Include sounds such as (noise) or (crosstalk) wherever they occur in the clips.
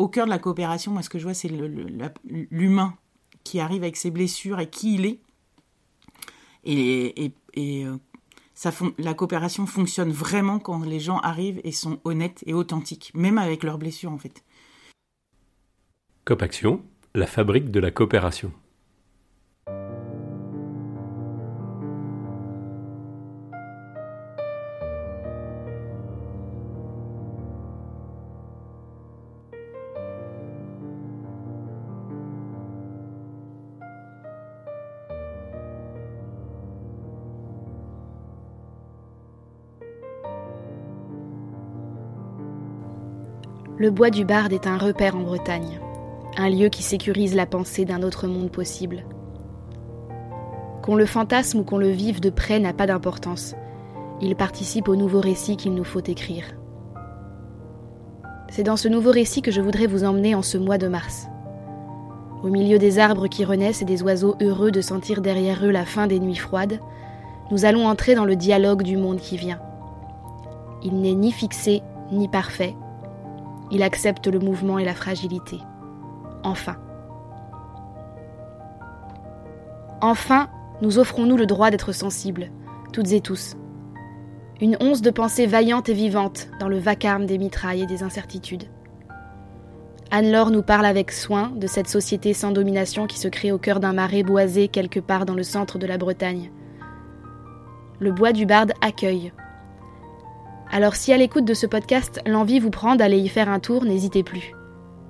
au cœur de la coopération, moi, ce que je vois, c'est l'humain qui arrive avec ses blessures et qui il est. Et, euh, la coopération fonctionne vraiment quand les gens arrivent et sont honnêtes et authentiques, même avec leurs blessures, en fait. Copaction, la fabrique de la coopération. Le bois du Barde est un repère en Bretagne, un lieu qui sécurise la pensée d'un autre monde possible. Qu'on le fantasme ou qu'on le vive de près n'a pas d'importance. Il participe au nouveau récit qu'il nous faut écrire. C'est dans ce nouveau récit que je voudrais vous emmener en ce mois de mars. Au milieu des arbres qui renaissent et des oiseaux heureux de sentir derrière eux la fin des nuits froides, nous allons entrer dans le dialogue du monde qui vient. Il n'est ni fixé ni parfait, il accepte le mouvement et la fragilité. Enfin. Enfin, nous offrons-nous le droit d'être sensibles, toutes et tous. Une once de pensée vaillante et vivante dans le vacarme des mitrailles et des incertitudes. Anne-Laure nous parle avec soin de cette société sans domination qui se crée au cœur d'un marais boisé quelque part dans le centre de la Bretagne. Le bois du Barde accueille, alors si à l'écoute de ce podcast, l'envie vous prend d'aller y faire un tour, n'hésitez plus.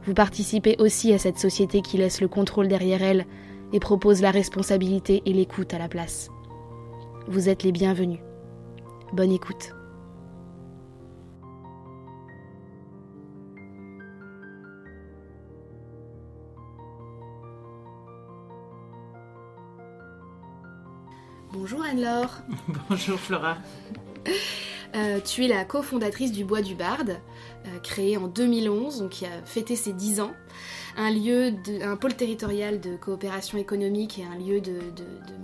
Vous participez aussi à cette société qui laisse le contrôle derrière elle et propose la responsabilité et l'écoute à la place. Vous êtes les bienvenus. Bonne écoute. Bonjour Anne-Laure. (laughs) Bonjour Flora. Euh, tu es la cofondatrice du Bois du Barde, euh, créé en 2011, donc qui a fêté ses 10 ans. Un lieu, un pôle territorial de coopération économique et un lieu de,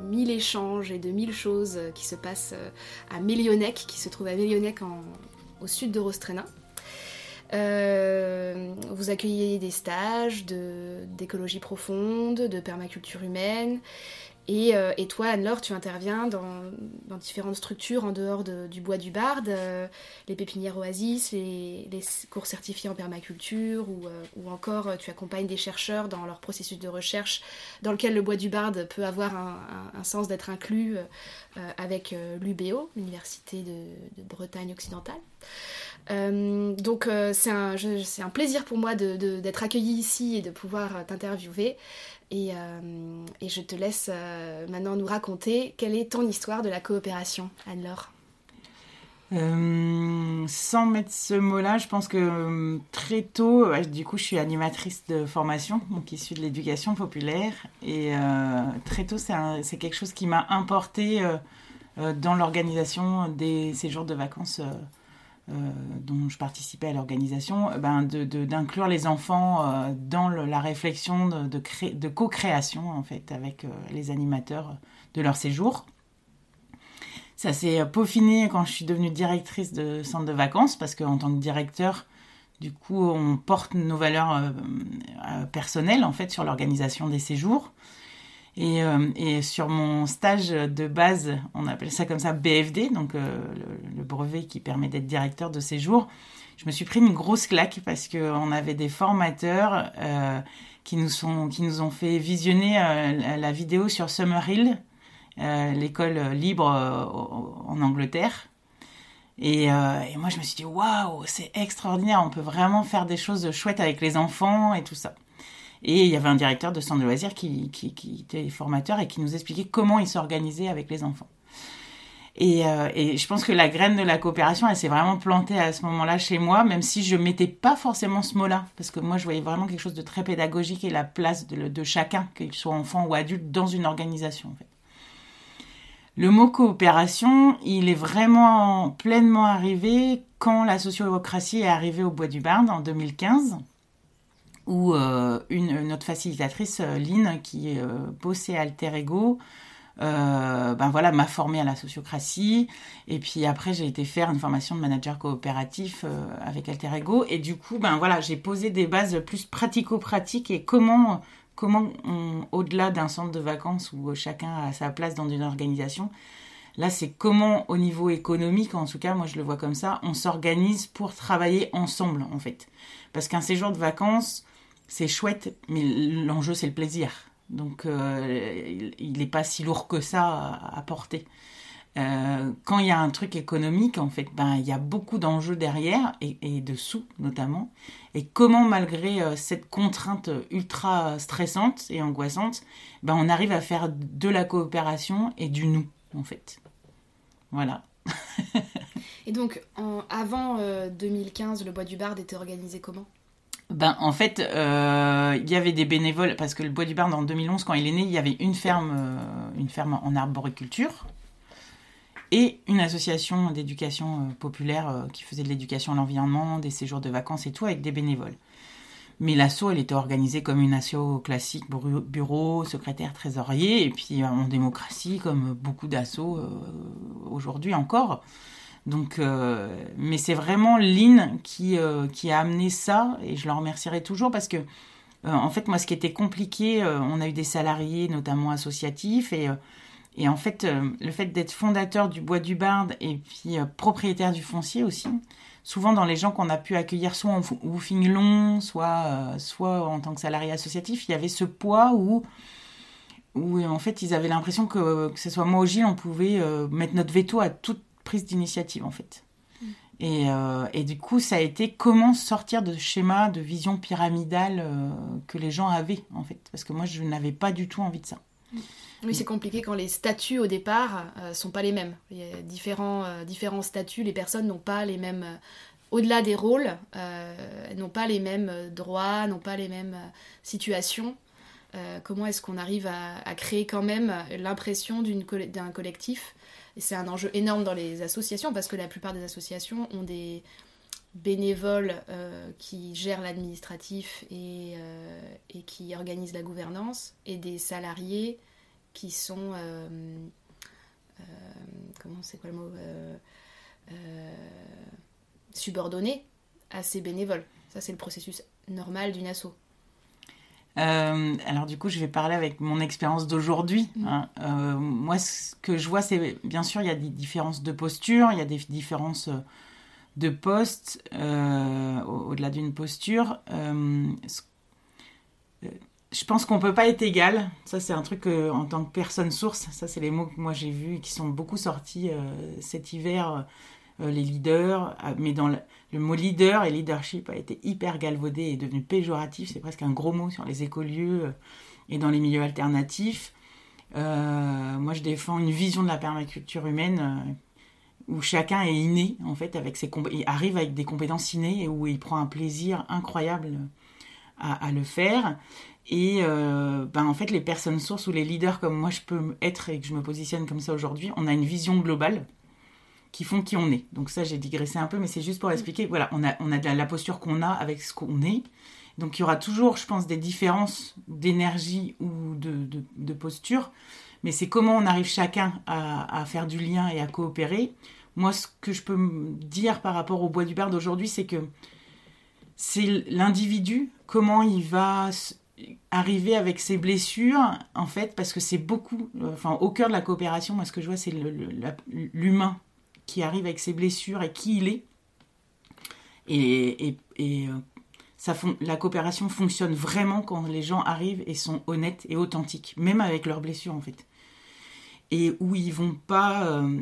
mille échanges et de mille choses qui se passent euh, à Mélionec, qui se trouve à Mélionec au sud de Rostrénin. vous accueillez des stages d'écologie profonde, de permaculture humaine, euh, et, toi, Anne-Laure, tu interviens dans, différentes structures en dehors du bois du Barde, euh, les pépinières Oasis, les, cours certifiés en permaculture, ou, euh, encore tu accompagnes des chercheurs dans leur processus de recherche, dans lequel le bois du Barde peut avoir un, sens d'être inclus avec l'UBO, l'Université de, Bretagne occidentale. Donc c'est un, un, plaisir pour moi d'être accueillie ici et de pouvoir t'interviewer. Euh, et, je te laisse euh, maintenant nous raconter quelle est ton histoire de la coopération, Anne-Laure. Euh, sans mettre ce mot-là, je pense que très tôt, du coup, je suis animatrice de formation, donc issue de l'éducation populaire, et très tôt, c'est quelque chose qui m'a importé dans l'organisation des séjours de vacances euh, dont je participais à l'organisation, euh, ben d'inclure les enfants euh, dans la réflexion de, de, co-création en fait avec les animateurs de leur séjour. Ça s'est peaufiné quand je suis devenue directrice de centre de vacances parce qu'en tant que directeur, du coup, on porte nos valeurs personnelles en fait sur l'organisation des séjours. Euh, et, sur mon stage de base, on appelle ça comme ça BFD, donc euh, le, brevet qui permet d'être directeur de séjour, je me suis pris une grosse claque parce qu'on avait des formateurs euh, qui, nous sont, qui nous ont fait visionner la vidéo sur Summerhill, l'école libre en Angleterre. Et, et, moi, je me suis dit, waouh, c'est extraordinaire, on peut vraiment faire des choses chouettes avec les enfants et tout ça. Et il y avait un directeur de centre de loisirs qui, était formateur et qui nous expliquait comment il s'organisait avec les enfants. Et, euh, et, je pense que la graine de la coopération, elle s'est vraiment plantée à ce moment-là chez moi, même si je mettais pas forcément ce mot-là, parce que moi, je voyais vraiment quelque chose de très pédagogique et la place de, chacun, qu'il soit enfant ou adulte, dans une organisation. Le mot coopération, il est vraiment pleinement arrivé quand la sociocratie est arrivée au Bois du Barn en 2015 où euh, une, notre facilitatrice, euh, Lynn, qui euh, bossait Alter Ego, euh, ben voilà, m'a formé à la sociocratie. Et puis après, j'ai été faire une formation de manager coopératif avec Alter Ego. Et du coup, ben voilà, j'ai posé des bases plus pratico-pratiques et comment, comment au-delà d'un centre de vacances où chacun a sa place dans une organisation, là, c'est comment au niveau économique, en tout cas, moi je le vois comme ça, on s'organise pour travailler ensemble, en fait. Parce qu'un séjour de vacances, c'est chouette, mais l'enjeu, c'est le plaisir. Donc, euh, il n'est pas si lourd que ça à, porter. Euh, quand il y a un truc économique, en fait, ben, il y a beaucoup d'enjeux derrière, et, de notamment. Et comment, malgré euh, cette contrainte ultra stressante et angoissante, ben, on arrive à faire de la coopération et du nous, en fait. Voilà. (laughs) et donc, avant 2015, le Bois du Bard était organisé comment? Ben, en fait, euh, il y avait des bénévoles, parce que le Bois du Barn, en 2011, quand il est né, il y avait une ferme, euh, une ferme en arboriculture et une association d'éducation euh, populaire qui faisait de l'éducation à l'environnement, des séjours de vacances et tout, avec des bénévoles. Mais l'asso, elle était organisée comme une asso classique, bureau, secrétaire, trésorier, et puis en démocratie, comme beaucoup d'assauts aujourd'hui encore. Donc, euh, mais c'est vraiment Lynn qui, euh, qui a amené ça, et je le remercierai toujours parce que, euh, en fait, moi, ce qui était compliqué, on a eu des salariés, notamment associatifs, et, en fait, le fait d'être fondateur du Bois du Barde et puis propriétaire du foncier aussi, souvent dans les gens qu'on a pu accueillir, soit en woofing soit, en tant que salarié associatif, il y avait ce poids où où en fait ils avaient l'impression que, que ce soit moi ou Gilles, on pouvait mettre notre veto à toute prise d'initiative en fait. Mm. Et, euh, et, du coup, ça a été comment sortir de ce schéma de vision pyramidale euh, que les gens avaient en fait. Parce que moi, je n'avais pas du tout envie de ça. Mm. Oui, c'est compliqué quand les statuts au départ euh, sont pas les mêmes. Il y a différents, différents statuts, les personnes n'ont pas les mêmes. Au-delà des rôles, n'ont pas les mêmes droits, n'ont pas les mêmes situations. comment est-ce qu'on arrive à, à, créer quand même l'impression d'un collectif? Et c'est un enjeu énorme dans les associations parce que la plupart des associations ont des bénévoles euh, qui gèrent l'administratif et, euh, et, qui organisent la gouvernance et des salariés qui sont euh, comment c'est quoi le mot subordonnés à ces bénévoles. Ça c'est le processus normal d'une asso. Euh, alors du coup, je vais parler avec mon expérience d'aujourd'hui. Mm. Hein. Euh, moi, ce que je vois, c'est bien sûr, il y a des différences de posture, il y a des différences euh, de poste au-delà d'une posture. je pense qu'on peut pas être égal. Ça, c'est un truc en tant que personne source. Ça, c'est les mots que moi j'ai vus et qui sont beaucoup sortis cet hiver les leaders, euh, mais dans le, mot leader et leadership a été hyper galvaudé et devenu péjoratif, c'est presque un gros mot sur les écolieux euh, et dans les milieux alternatifs. moi, je défends une vision de la permaculture humaine où chacun est inné, en fait, avec ses il arrive avec des compétences innées et où il prend un plaisir incroyable à, le faire. Et ben, en fait, les personnes sources ou les leaders comme moi je peux être et que je me positionne comme ça aujourd'hui, on a une vision globale qui font qui on est. Donc ça, j'ai digressé un peu, mais c'est juste pour expliquer. Voilà, on a, on a de la, posture qu'on a avec ce qu'on est. Donc il y aura toujours, je pense, des différences d'énergie ou de, de, posture, mais c'est comment on arrive chacun à, à, faire du lien et à coopérer. Moi, ce que je peux dire par rapport au bois du bar d'aujourd'hui, c'est que c'est l'individu, comment il va arriver avec ses blessures, en fait, parce que c'est beaucoup, euh, enfin, au cœur de la coopération, moi, ce que je vois, c'est l'humain qui arrive avec ses blessures et qui il est. Et, et, euh, ça la coopération fonctionne vraiment quand les gens arrivent et sont honnêtes et authentiques, même avec leurs blessures en fait. Et où ils vont pas. Euh,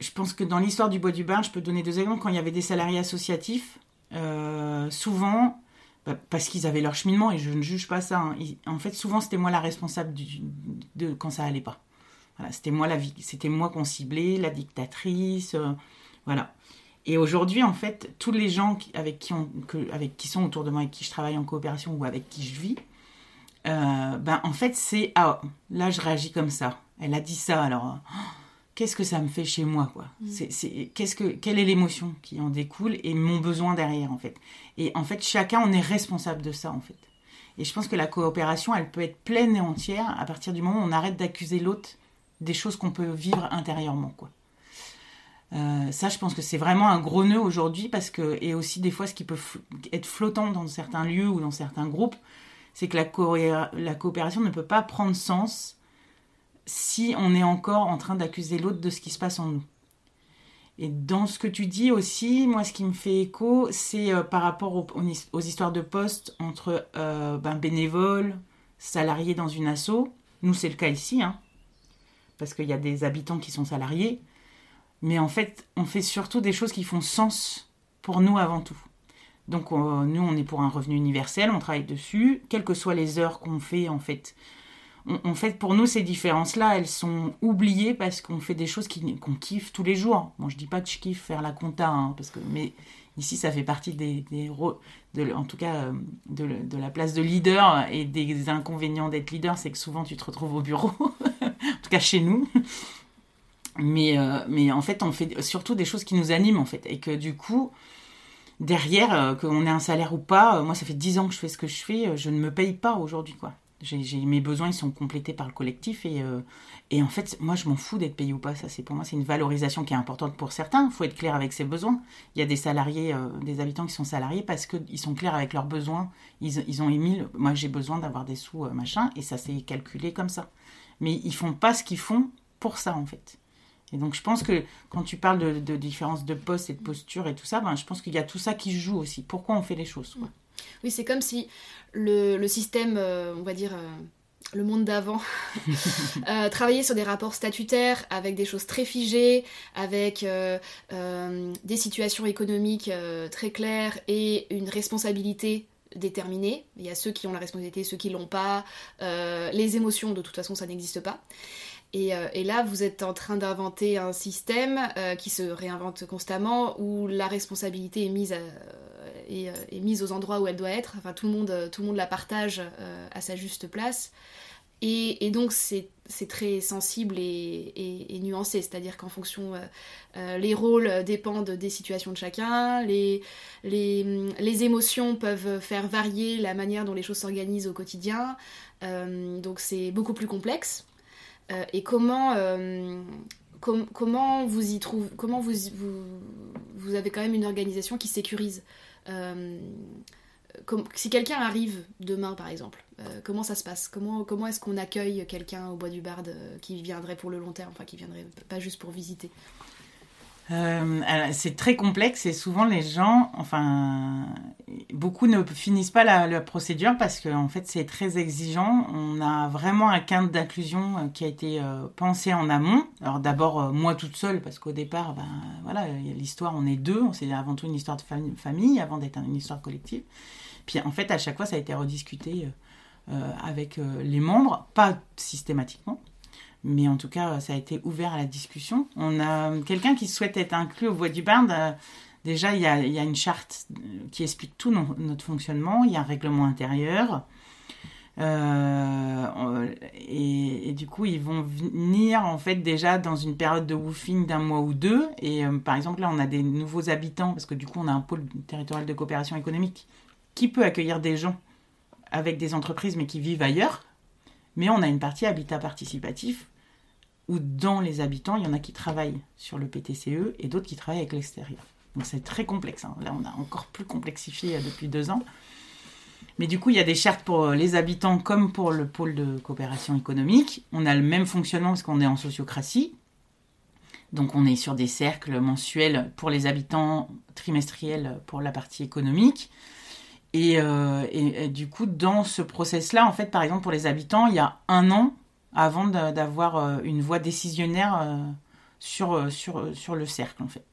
je pense que dans l'histoire du Bois du Bain, je peux donner deux exemples. Quand il y avait des salariés associatifs, euh, souvent, bah, parce qu'ils avaient leur cheminement, et je ne juge pas ça, hein, en fait, souvent c'était moi la responsable de quand ça allait pas c'était moi la c'était moi qu'on ciblait, la dictatrice, euh, voilà. Et aujourd'hui, en fait, tous les gens avec qui, on, avec qui sont autour de moi, avec qui je travaille en coopération ou avec qui je vis, euh, ben en fait, c'est ah là je réagis comme ça. Elle a dit ça, alors oh, qu'est-ce que ça me fait chez moi quoi? Mm. C'est qu'est-ce que quelle est l'émotion qui en découle et mon besoin derrière en fait? Et en fait, chacun on est responsable de ça en fait. Et je pense que la coopération, elle peut être pleine et entière à partir du moment où on arrête d'accuser l'autre des choses qu'on peut vivre intérieurement, quoi. Euh, ça, je pense que c'est vraiment un gros nœud aujourd'hui parce que, et aussi des fois, ce qui peut être flottant dans certains lieux ou dans certains groupes, c'est que la, coopération ne peut pas prendre sens si on est encore en train d'accuser l'autre de ce qui se passe en nous. Et dans ce que tu dis aussi, moi, ce qui me fait écho, c'est euh, par rapport aux, histoires de poste entre euh, ben, bénévoles, salariés dans une asso. Nous, c'est le cas ici, hein, parce qu'il y a des habitants qui sont salariés. Mais en fait, on fait surtout des choses qui font sens pour nous avant tout. Donc, nous, on est pour un revenu universel, on travaille dessus, quelles que soient les heures qu'on fait, en fait pour nous, ces différences-là, elles sont oubliées parce qu'on fait des choses qu'on kiffe tous les jours. Bon, je dis pas que je kiffe faire la compta, hein, parce que, mais ici, ça fait partie des, de, en tout cas, euh, de, la place de leader et des inconvénients d'être leader, c'est que souvent tu te retrouves au bureau, (laughs) tout cas chez nous. (laughs) Mais, euh, mais en fait, on fait surtout des choses qui nous animent, en fait, et que du coup, derrière, euh, qu'on ait un salaire ou pas, moi, ça fait dix ans que je fais ce que je fais, je ne me paye pas aujourd'hui, quoi. Mes besoins ils sont complétés par le collectif et, euh, et en fait moi je m'en fous d'être payé ou pas. Ça c'est pour moi c'est une valorisation qui est importante pour certains. Il faut être clair avec ses besoins. Il y a des salariés euh, des habitants qui sont salariés parce qu'ils sont clairs avec leurs besoins. Ils, ils ont émis moi j'ai besoin d'avoir des sous euh, machin et ça s'est calculé comme ça mais ils font pas ce qu'ils font pour ça en fait. Et donc je pense que quand tu parles de, de différence de poste et de posture et tout ça ben, je pense qu'il y a tout ça qui joue aussi. Pourquoi on fait les choses quoi. Oui, c'est comme si le, système, euh, on va dire, euh, le monde d'avant, (laughs) euh, travaillait sur des rapports statutaires avec des choses très figées, avec des situations économiques très claires et une responsabilité déterminée. Il y a ceux qui ont la responsabilité, ceux qui l'ont pas. les émotions, de toute façon, ça n'existe pas. Et, et, là, vous êtes en train d'inventer un système qui se réinvente constamment, où la responsabilité est mise est, mise aux endroits où elle doit être. Enfin, tout le monde, tout le monde la partage euh, à sa juste place. Et, donc, c'est très sensible et, nuancé. C'est-à-dire qu'en fonction, euh, euh, les rôles dépendent des situations de chacun, les, les, les, émotions peuvent faire varier la manière dont les choses s'organisent au quotidien. donc, c'est beaucoup plus complexe. et comment, comment vous y trouvez, comment vous, vous, vous, avez quand même une organisation qui sécurise euh, si quelqu'un arrive demain, par exemple, euh, comment ça se passe? Comment, comment est-ce qu'on accueille quelqu'un au Bois du Barde euh, qui viendrait pour le long terme, enfin qui viendrait pas juste pour visiter euh, c'est très complexe et souvent les gens, enfin, beaucoup ne finissent pas la, procédure parce qu'en en fait c'est très exigeant. On a vraiment un cadre d'inclusion qui a été pensé en amont. Alors d'abord moi toute seule parce qu'au départ, ben voilà, l'histoire on est deux, c'est avant tout une histoire de famille avant d'être une histoire collective. Puis en fait à chaque fois ça a été rediscuté avec les membres, pas systématiquement mais en tout cas, ça a été ouvert à la discussion. On a quelqu'un qui souhaite être inclus au Bois du Barde. Euh, déjà, il y, a, une charte euh, qui explique tout notre fonctionnement. Il y a un règlement intérieur. Euh, et, du coup, ils vont venir en fait déjà dans une période de woofing d'un mois ou deux. Et par exemple, là, on a des nouveaux habitants parce que du coup, on a un pôle territorial de coopération économique qui peut accueillir des gens avec des entreprises mais qui vivent ailleurs mais on a une partie habitat participatif où dans les habitants, il y en a qui travaillent sur le PTCE et d'autres qui travaillent avec l'extérieur. Donc c'est très complexe. Hein. Là, on a encore plus complexifié euh, depuis deux ans. Mais du coup, il y a des chartes pour euh, les habitants comme pour le pôle de coopération économique. On a le même fonctionnement parce qu'on est en sociocratie. Donc on est sur des cercles mensuels pour les habitants, trimestriels pour la partie économique. Euh, et, du coup, dans ce process-là, en fait, par exemple, pour les habitants, il y a un an avant d'avoir euh, une voix décisionnaire euh, sur, sur, sur le cercle, en fait.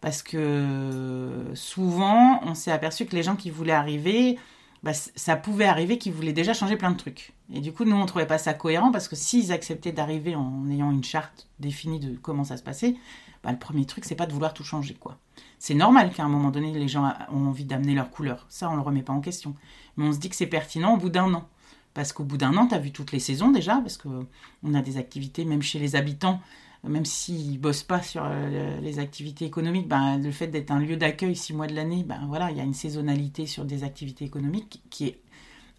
Parce que souvent, on s'est aperçu que les gens qui voulaient arriver, bah, ça pouvait arriver qu'ils voulaient déjà changer plein de trucs. Et du coup, nous, on trouvait pas ça cohérent parce que s'ils acceptaient d'arriver en ayant une charte définie de comment ça se passait, bah, le premier truc, c'est pas de vouloir tout changer, quoi. C'est normal qu'à un moment donné, les gens ont envie d'amener leur couleur. Ça, on le remet pas en question. Mais on se dit que c'est pertinent au bout d'un an. Parce qu'au bout d'un an, tu as vu toutes les saisons déjà, parce qu'on a des activités, même chez les habitants, même s'ils bossent pas sur euh, les activités économiques, ben, le fait d'être un lieu d'accueil six mois de l'année, ben, voilà, il y a une saisonnalité sur des activités économiques qui est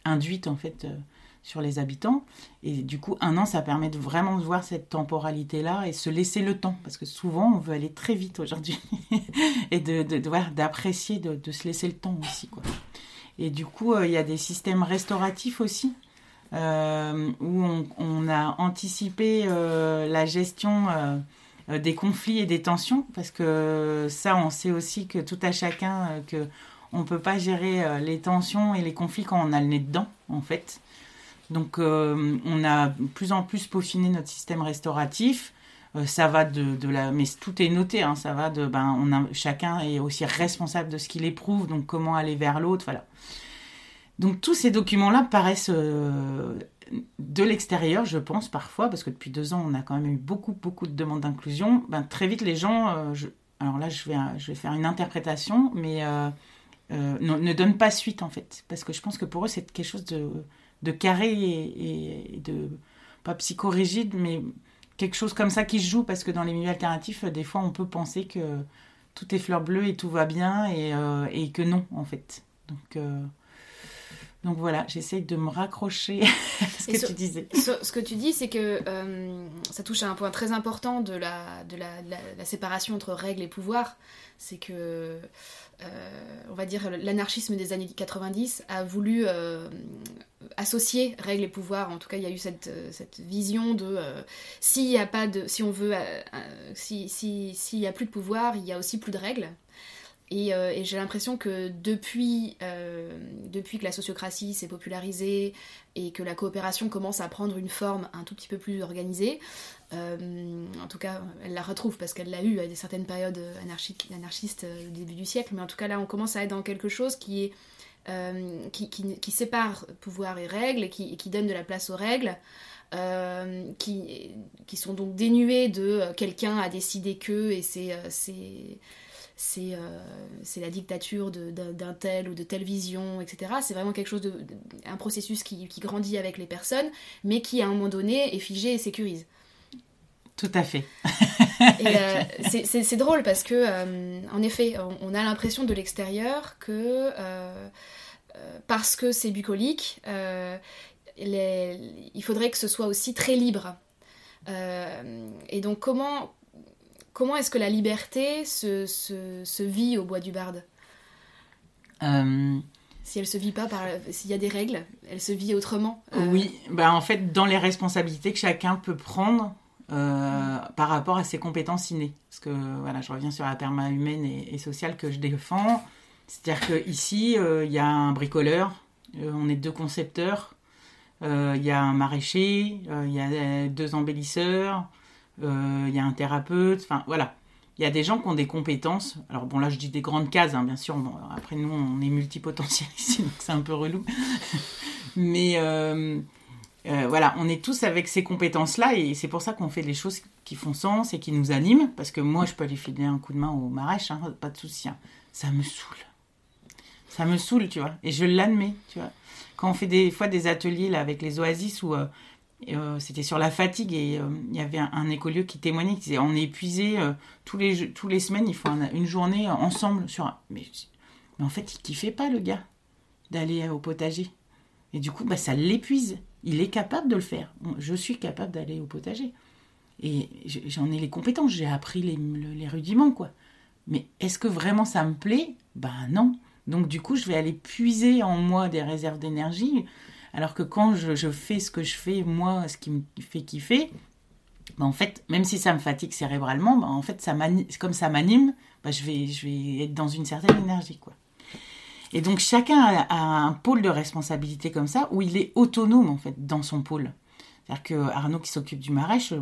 induite en fait euh, sur les habitants. Et du coup, un an, ça permet de vraiment de voir cette temporalité-là et se laisser le temps. Parce que souvent, on veut aller très vite aujourd'hui. (laughs) et de, de, d'apprécier, de, de, se laisser le temps aussi. Quoi. Et du coup, euh, il y a des systèmes restauratifs aussi. Euh, où on, a anticipé euh, la gestion des conflits et des tensions, parce que ça, on sait aussi que tout à chacun, que on peut pas gérer les tensions et les conflits quand on a le nez dedans, en fait. Donc, on a plus en plus peaufiné notre système restauratif. ça va de, de, la, mais tout est noté. Hein, ça va de, ben, on a, chacun est aussi responsable de ce qu'il éprouve. Donc, comment aller vers l'autre, voilà. Donc, tous ces documents-là paraissent de l'extérieur, je pense parfois, parce que depuis deux ans, on a quand même eu beaucoup, beaucoup de demandes d'inclusion. Ben, très vite, les gens, euh, alors là, je vais, je vais faire une interprétation, mais euh, euh, ne donnent pas suite en fait, parce que je pense que pour eux, c'est quelque chose de, de carré et, de pas psychorigide, mais quelque chose comme ça qui se joue, parce que dans les milieux alternatifs, des fois, on peut penser que tout est fleur bleue et tout va bien, et, et que non, en fait. Donc donc voilà, j'essaye de me raccrocher (laughs) à ce que tu disais. Ce, que tu dis, c'est que euh, ça touche à un point très important de la, de la, la, séparation entre règles et pouvoir. C'est que, euh, on va dire, l'anarchisme des années 90 a voulu euh, associer règles et pouvoir. En tout cas, il y a eu cette, cette vision de s'il y a pas de, si on veut, si s'il si, y a plus de pouvoir, il y a aussi plus de règles. Euh, et, j'ai l'impression que depuis, euh, depuis que la sociocratie s'est popularisée et que la coopération commence à prendre une forme un tout petit peu plus organisée, euh, en tout cas elle la retrouve parce qu'elle l'a eu à des certaines périodes anarchistes au début du siècle, mais en tout cas là on commence à être dans quelque chose qui est qui, sépare pouvoir et règles qui, donne de la place aux règles. qui, sont donc dénuées de quelqu'un a décidé que et c'est la dictature d'un tel ou de telle vision, etc. C'est vraiment quelque chose de, un processus qui, grandit avec les personnes, mais qui à un moment donné est figé et sécurise. Tout à fait. Euh, c'est drôle parce que, euh, en effet, on, a l'impression de l'extérieur que parce que c'est bucolique, il faudrait que ce soit aussi très libre. et donc comment, Comment est-ce que la liberté se, se, se, vit au bois du Barde? Euh... Si elle se vit pas par, s'il y a des règles, elle se vit autrement. Euh... Oui, bah en fait dans les responsabilités que chacun peut prendre euh, mm. par rapport à ses compétences innées. Parce que voilà, je reviens sur la perma humaine et, et sociale que je défends. C'est-à-dire que ici euh, il y a un bricoleur, on est deux concepteurs, il y a un maraîcher, il y a deux embellisseurs il euh, y a un thérapeute, enfin voilà. Il y a des gens qui ont des compétences. Alors bon, là je dis des grandes cases, hein, bien sûr. après nous, on est multipotentiels ici, (laughs) donc c'est un peu relou. Mais euh, euh, voilà, on est tous avec ces compétences-là et c'est pour ça qu'on fait des choses qui font sens et qui nous animent. Parce que moi, je peux aller filer un coup de main au marèche, hein, pas de souci. Hein. Ça me saoule. Ça me saoule, tu vois. Et je l'admets, tu vois. Quand on fait des fois des ateliers là, avec les oasis où euh, c'était sur la fatigue et euh, il y avait un, écolieu qui témoignait, qui disait on est épuisé euh, tous les les semaines, il faut une journée ensemble sur mais, mais, en fait il kiffait pas le gars d'aller au potager et du coup bah ça l'épuise. Il est capable de le faire. Je suis capable d'aller au potager et j'en ai les compétences, j'ai appris les, les rudiments quoi. Mais est-ce que vraiment ça me plaît? Ben non. Donc du coup je vais aller puiser en moi des réserves d'énergie alors que quand je, fais ce que je fais, moi, ce qui me fait kiffer, bah en fait, même si ça me fatigue cérébralement, bah en fait, ça comme ça m'anime, bah je, vais, je vais être dans une certaine énergie. quoi. Et donc chacun a, un pôle de responsabilité comme ça, où il est autonome en fait dans son pôle. C'est-à-dire que Arnaud qui s'occupe du maraîche,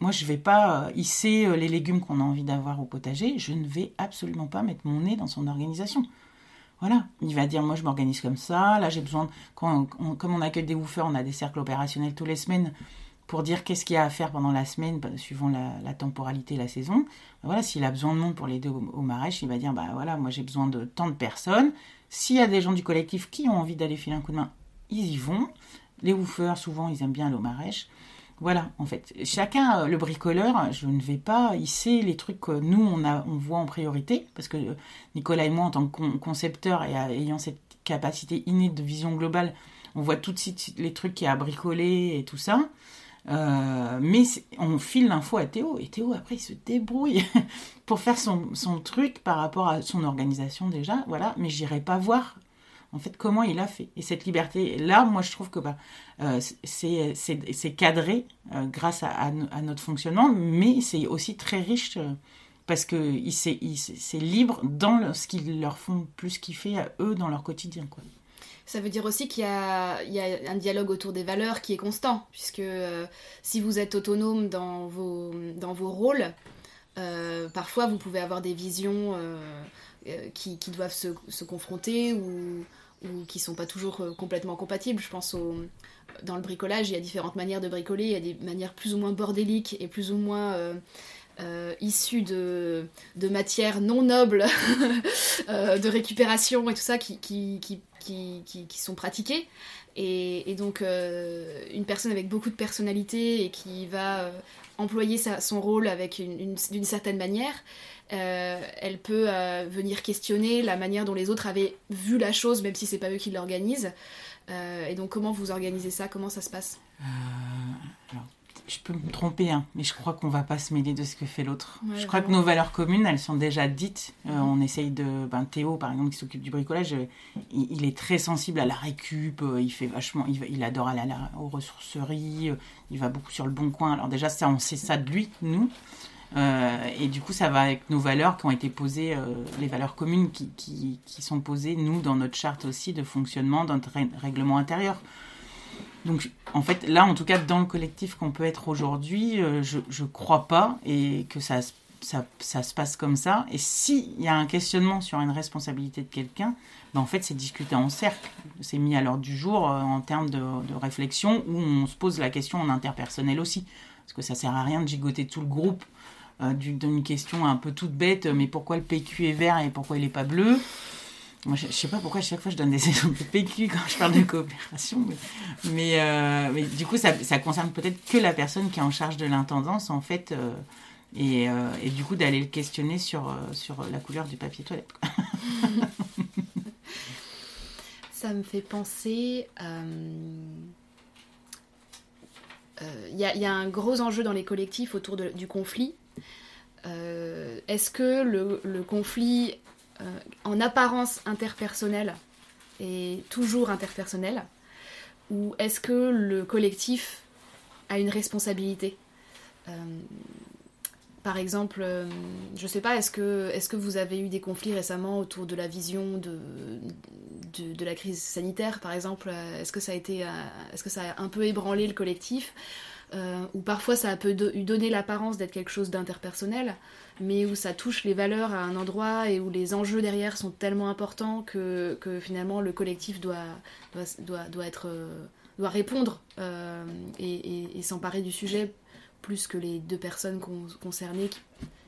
moi je ne vais pas hisser euh, les légumes qu'on a envie d'avoir au potager, je ne vais absolument pas mettre mon nez dans son organisation. Voilà, il va dire moi je m'organise comme ça, là j'ai besoin, quand comme on accueille des woofers, on a des cercles opérationnels tous les semaines pour dire qu'est-ce qu'il y a à faire pendant la semaine, bah, suivant la, temporalité, la saison. Bah, voilà, s'il a besoin de monde pour l'aider au, au marèche, il va dire bah voilà, moi j'ai besoin de tant de personnes. S'il y a des gens du collectif qui ont envie d'aller filer un coup de main, ils y vont. Les woofers, souvent, ils aiment bien aller au marèche. Voilà, en fait, chacun, euh, le bricoleur, je ne vais pas hisser les trucs que nous, on, a, on voit en priorité, parce que euh, Nicolas et moi, en tant que concepteurs et ayant cette capacité innée de vision globale, on voit tout de suite les trucs qu'il y a à bricoler et tout ça. Euh, mais on file l'info à Théo et Théo après il se débrouille (laughs) pour faire son, son, truc par rapport à son organisation déjà, voilà. Mais j'irai pas voir en fait comment il a fait. Et cette liberté là, moi je trouve que bah, euh, c'est cadré euh, grâce à, notre fonctionnement, mais c'est aussi très riche parce que c'est libre dans ce qu'ils leur font plus kiffer à eux dans leur quotidien. Ça veut dire aussi qu'il y, a, un dialogue autour des valeurs qui est constant, puisque euh, si vous êtes autonome dans vos, dans vos rôles, euh, parfois vous pouvez avoir des visions euh, qui, doivent se, confronter ou, ou qui sont pas toujours complètement compatibles. Je pense au, dans le bricolage, il y a différentes manières de bricoler, il y a des manières plus ou moins bordéliques et plus ou moins euh, issus de, de, matières non nobles, (laughs) euh, de récupération et tout ça qui, qui sont pratiquées. Et, donc euh, une personne avec beaucoup de personnalité et qui va employer son rôle avec d'une certaine manière, elle peut venir questionner la manière dont les autres avaient vu la chose, même si c'est pas eux qui l'organisent. et donc comment vous organisez ça? Comment ça se passe? Je peux me tromper, hein, mais je crois qu'on va pas se mêler de ce que fait l'autre. je crois que nos valeurs communes, elles sont déjà dites. Euh, on essaye de. Ben, Théo, par exemple, qui s'occupe du bricolage, euh, il, est très sensible à la récup. Euh, il fait vachement. Il, il adore aller aux ressourceries. il va beaucoup sur le bon coin. Alors, déjà, ça, on sait ça de lui, nous. et du coup, ça va avec nos valeurs qui ont été posées, les valeurs communes qui, qui, qui, sont posées, nous, dans notre charte aussi de fonctionnement, dans notre règlement intérieur. Donc, en fait, là, en tout cas, dans le collectif qu'on peut être aujourd'hui, euh, je ne crois pas et que ça, se passe comme ça. Et s'il y a un questionnement sur une responsabilité de quelqu'un, ben, en fait, c'est discuté en cercle. C'est mis à l'ordre du jour euh, en termes de, réflexion où on se pose la question en interpersonnel aussi. Parce que ça sert à rien de gigoter tout le groupe euh, d'une question un peu toute bête, mais pourquoi le PQ est vert et pourquoi il n'est pas bleu? Moi, je, ne sais pas pourquoi à chaque fois je donne des (laughs) exemples de PQ quand je parle de coopération, mais, euh, mais, du coup, ça, ça concerne peut-être que la personne qui est en charge de l'intendance, en fait, euh, et, euh, et, du coup d'aller le questionner sur, sur la couleur du papier toilette. (laughs) ça me fait penser. Il y, y, a un gros enjeu dans les collectifs autour du conflit. Est-ce que le, le conflit en apparence interpersonnelle et toujours interpersonnelle Ou est-ce que le collectif a une responsabilité? Euh, par exemple, euh, je sais pas, est-ce que, est que vous avez eu des conflits récemment autour de la vision de, de, la crise sanitaire, par exemple Est-ce que ça a été, est-ce que ça a un peu ébranlé le collectif Ou parfois ça a peu eu donné l'apparence d'être quelque chose d'interpersonnel mais où ça touche les valeurs à un endroit et où les enjeux derrière sont tellement importants que, que finalement le collectif doit, doit, doit, doit être, euh, doit répondre euh, et, s'emparer du sujet plus que les deux personnes concernées qui,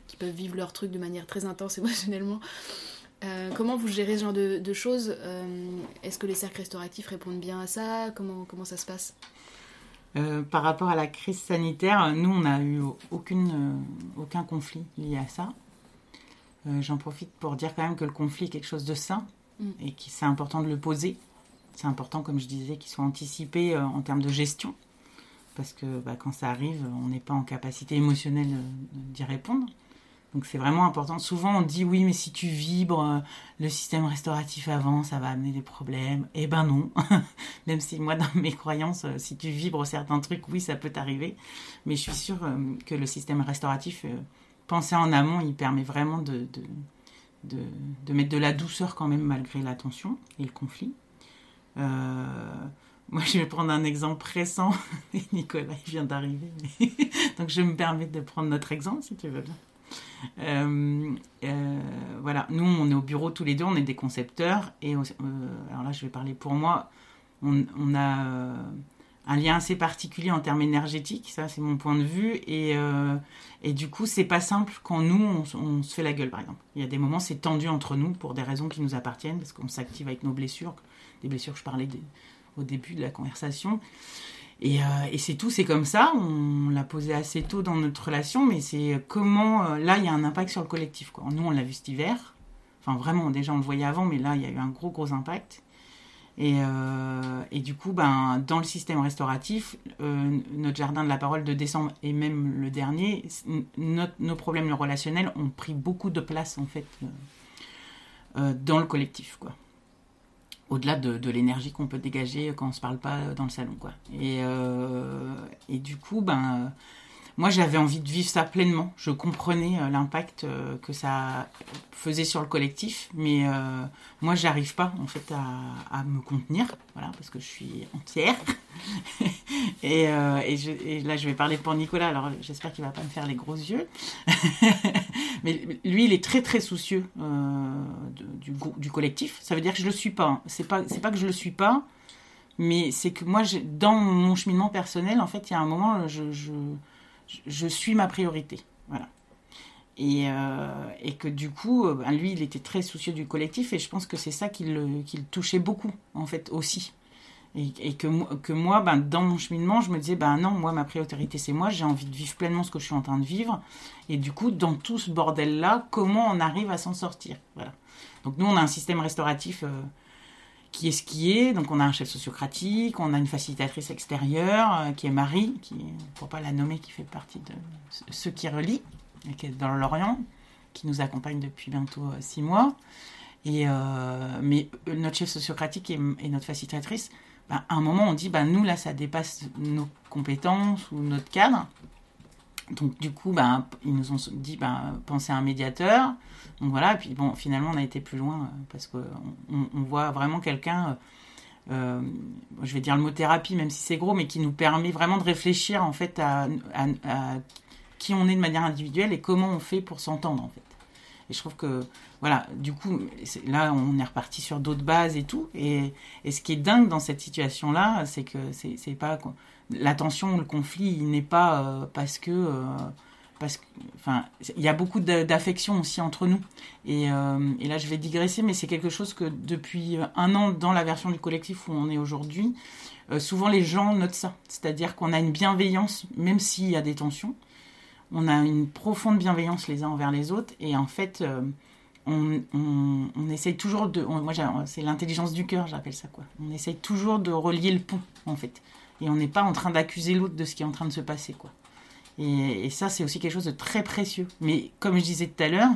qui, peuvent vivre leur truc de manière très intense (laughs) émotionnellement. Euh, comment vous gérez ce genre de, de choses Est-ce que les cercles restauratifs répondent bien à ça? Comment, comment ça se passe? Euh, par rapport à la crise sanitaire, nous, on n'a eu aucune, euh, aucun conflit lié à ça. Euh, j'en profite pour dire quand même que le conflit est quelque chose de sain mm. et que c'est important de le poser. C'est important, comme je disais, qu'il soit anticipé en termes de gestion. Parce que bah, quand ça arrive, on n'est pas en capacité émotionnelle d'y répondre. Donc c'est vraiment important. Souvent on dit oui, mais si tu vibres euh, le système restauratif avant, ça va amener des problèmes. Eh ben non. (laughs) Même si moi dans mes croyances, euh, si tu vibres certains trucs, oui, ça peut t'arriver. Mais je suis sûre euh, que le système restauratif, pensé en amont, il permet vraiment de, mettre de la douceur quand même malgré la tension et le conflit. Moi, je vais prendre un exemple récent. (laughs) Nicolas, il vient d'arriver. (laughs) Donc, je me permets de prendre notre exemple, si tu veux bien. Euh, euh, voilà, nous on est au bureau tous les deux, on est des concepteurs et euh, alors là je vais parler pour moi, on, a un lien assez particulier en termes énergétiques, ça c'est mon point de vue et, du coup c'est pas simple quand nous on, se fait la gueule par exemple. Il y a des moments c'est tendu entre nous pour des raisons qui nous appartiennent parce qu'on s'active avec nos blessures, des blessures je parlais au début de la conversation. Et, euh, et c'est tout, c'est comme ça. On l'a posé assez tôt dans notre relation, mais c'est comment. Euh, là, il y a un impact sur le collectif. Quoi. Nous, on l'a vu cet hiver. Enfin, vraiment, déjà, on le voyait avant, mais là, il y a eu un gros, gros impact. Et, euh, du coup, ben, dans le système restauratif, notre jardin de la parole de décembre et même le dernier, nos problèmes relationnels ont pris beaucoup de place en fait dans le collectif, quoi. Au-delà de, de l'énergie qu'on peut dégager quand on se parle pas dans le salon, quoi. Et, et du coup, ben moi j'avais envie de vivre ça pleinement. Je comprenais euh, l'impact euh, que ça faisait sur le collectif, mais euh, moi j'arrive pas en fait à, me contenir, voilà, parce que je suis entière. (laughs) et, et, là je vais parler pour Nicolas, alors j'espère qu'il va pas me faire les gros yeux. (laughs) mais lui il est très très soucieux du, du, collectif. Ça veut dire que je le suis pas. Hein. C'est pas c'est pas que je le suis pas. Mais c'est que moi, dans mon cheminement personnel, en fait, il y a un moment, je, je suis ma priorité. Voilà. Et, euh, et, que du coup, euh, ben, lui, il était très soucieux du collectif et je pense que c'est ça qui le, touchait beaucoup, en fait, aussi. Et, que, que, moi, ben, dans mon cheminement, je me disais, ben non, moi, ma priorité, c'est moi, j'ai envie de vivre pleinement ce que je suis en train de vivre. Et du coup, dans tout ce bordel-là, comment on arrive à s'en sortir? Voilà. Donc nous, on a un système restauratif euh, qui est ce qui est. Donc on a un chef sociocratique, on a une facilitatrice extérieure euh, qui est Marie, qui, pour pas la nommer, qui fait partie de ceux qui relient, et qui est dans l'Orient, qui nous accompagne depuis bientôt euh, six mois. Et mais notre chef sociocratique et, notre facilitatrice, ben, à un moment on dit, ben, nous là ça dépasse nos compétences ou notre cadre. Donc du coup, ben, ils nous ont dit, ben, pensez à un médiateur. Donc voilà, et puis bon, finalement, on a été plus loin euh, parce qu'on on, voit vraiment quelqu'un, euh, euh, je vais dire le mot thérapie, même si c'est gros, mais qui nous permet vraiment de réfléchir en fait à, qui on est de manière individuelle et comment on fait pour s'entendre en fait. Et je trouve que, voilà, du coup, là, on est reparti sur d'autres bases et tout. Et, et, ce qui est dingue dans cette situation-là, c'est que c'est pas. La tension le conflit, il n'est pas parce que parce que, enfin, il y a beaucoup d'affection aussi entre nous. Euh, et, là, je vais digresser, mais c'est quelque chose que depuis un an dans la version du collectif où on est aujourd'hui, euh, souvent les gens notent ça. C'est-à-dire qu'on a une bienveillance, même s'il y a des tensions. On a une profonde bienveillance les uns envers les autres. Et en fait, euh, on, essaye toujours de. moi, c'est l'intelligence du cœur, j'appelle ça quoi. On essaye toujours de relier le pont, en fait. Et on n'est pas en train d'accuser l'autre de ce qui est en train de se passer, quoi. Et, ça, c'est aussi quelque chose de très précieux. Mais comme je disais tout à l'heure,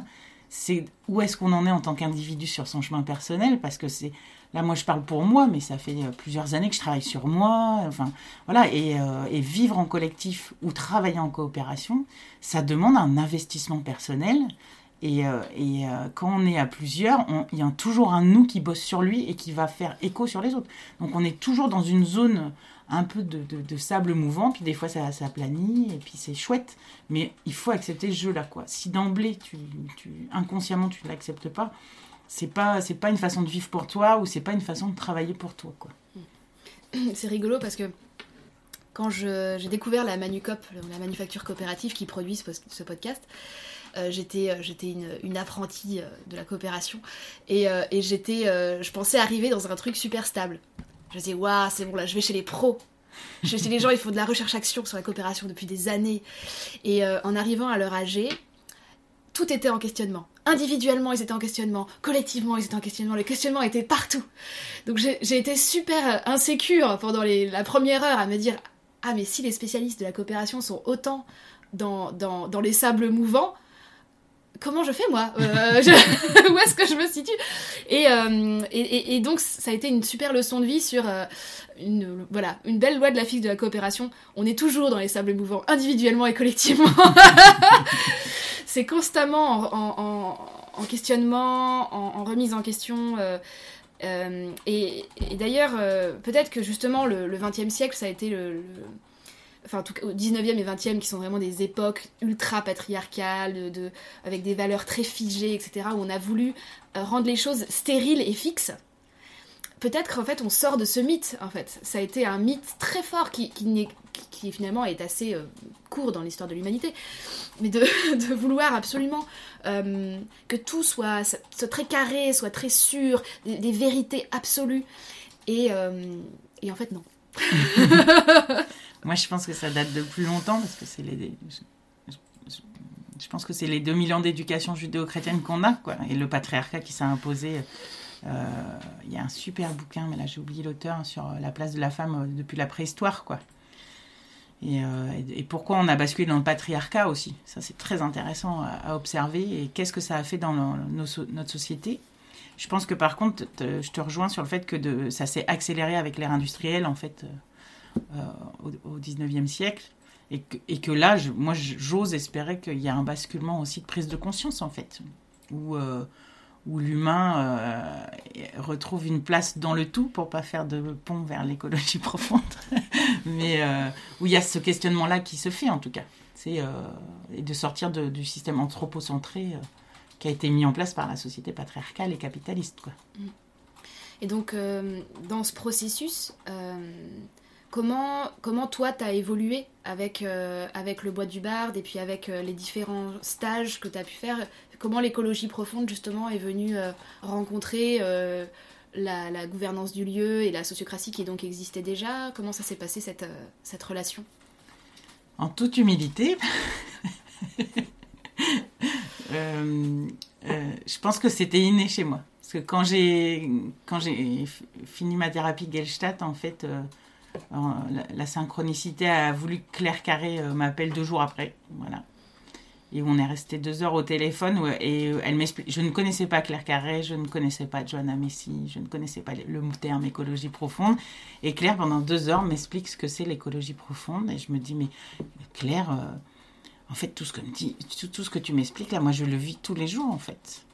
c'est où est-ce qu'on en est en tant qu'individu sur son chemin personnel? Parce que c'est là, moi, je parle pour moi, mais ça fait euh, plusieurs années que je travaille sur moi. Enfin, voilà. Euh, et, vivre en collectif ou travailler en coopération, ça demande un investissement personnel. Et, euh, et quand on est à plusieurs, il y a toujours un nous qui bosse sur lui et qui va faire écho sur les autres. Donc on est toujours dans une zone un peu de, sable mouvant, puis des fois ça, ça et puis c'est chouette. Mais il faut accepter ce jeu-là, quoi. Si d'emblée, tu, inconsciemment, tu ne l'acceptes pas, c'est pas, c'est pas une façon de vivre pour toi, ou c'est pas une façon de travailler pour toi, quoi. (clears throat) C'est rigolo parce que quand j'ai découvert la Manucop, la manufacture coopérative qui produit ce, podcast, euh, j'étais euh, j'étais une, une, apprentie euh, de la coopération et, et j'étais je pensais arriver dans un truc super stable je disais, waouh, c'est bon, là, je vais chez les pros. Je chez les gens, il faut de la recherche-action sur la coopération depuis des années. Et euh, en arrivant à leur âge, tout était en questionnement. Individuellement, ils étaient en questionnement. Collectivement, ils étaient en questionnement. Les questionnements étaient partout. Donc j'ai été super euh, insécure pendant la première heure à me dire Ah, mais si les spécialistes de la coopération sont autant dans, dans, dans les sables mouvants, comment je fais moi? Euh, (laughs) Où est-ce que je me situe? Euh, et, donc ça a été une super leçon de vie sur euh, une, voilà, une belle loi de la physique de la coopération. On est toujours dans les sables mouvants, individuellement et collectivement. (laughs) C'est constamment en, questionnement, en, remise en question. et, d'ailleurs, peut-être que justement le XXe siècle, ça a été le enfin au 19e et 20e qui sont vraiment des époques ultra patriarcales avec des valeurs très figées etc où on a voulu euh, rendre les choses stériles et fixes. Peut-être qu'en fait on sort de ce mythe en fait. Ça a été un mythe très fort qui, finalement est assez euh, court dans l'histoire de l'humanité. Mais de, (laughs) vouloir absolument euh, que tout soit, très carré soit très sûr des, vérités absolues. Et en fait non (laughs) Moi, je pense que ça date de plus longtemps parce que c'est les. Je pense que c'est les 2000 ans d'éducation judéo-chrétienne qu'on a, quoi, et le patriarcat qui s'est imposé Il y a un super bouquin, mais là j'ai oublié l'auteur, sur la place de la femme depuis la préhistoire, quoi. Et, et, pourquoi on a basculé dans le patriarcat aussi? Ça, c'est très intéressant à, observer. Et qu'est-ce que ça a fait dans notre société? Je pense que par contre, je te rejoins sur le fait que ça s'est accéléré avec l'ère industrielle, en fait, au, au 19e siècle. Et que, là, moi, j'ose espérer qu'il y a un basculement aussi de prise de conscience, en fait, où, euh, l'humain euh, retrouve une place dans le tout, pour pas faire de pont vers l'écologie (laughs) profonde, mais euh, où il y a ce questionnement-là qui se fait, en tout cas. C'est de sortir du système anthropocentré qui a été mis en place par la société patriarcale et capitaliste. Quoi. Et donc, dans ce processus, Comment, comment toi, tu as évolué avec, euh, avec le bois du Bard et puis avec euh, les différents stages que tu as pu faire? Comment l'écologie profonde, justement, est venue euh, rencontrer la, gouvernance du lieu et la sociocratie qui donc existait déjà? Comment ça s'est passé, cette, cette relation? En toute humilité, (laughs) je pense que c'était inné chez moi. Parce que quand j'ai, quand j'ai fini ma thérapie Gelstadt, en fait la, synchronicité a voulu que Claire Carré euh, m'appelle deux jours après. Voilà. Et on est resté deux heures au téléphone et elle m'explique. Je ne connaissais pas Claire Carré, je ne connaissais pas Joanna Messi, je ne connaissais pas le terme écologie profonde. Et Claire, pendant deux heures, m'explique ce que c'est l'écologie profonde. Et je me dis, mais Claire, euh, en fait, tout ce que, que tu m'expliques là, moi, je le vis tous les jours, en fait.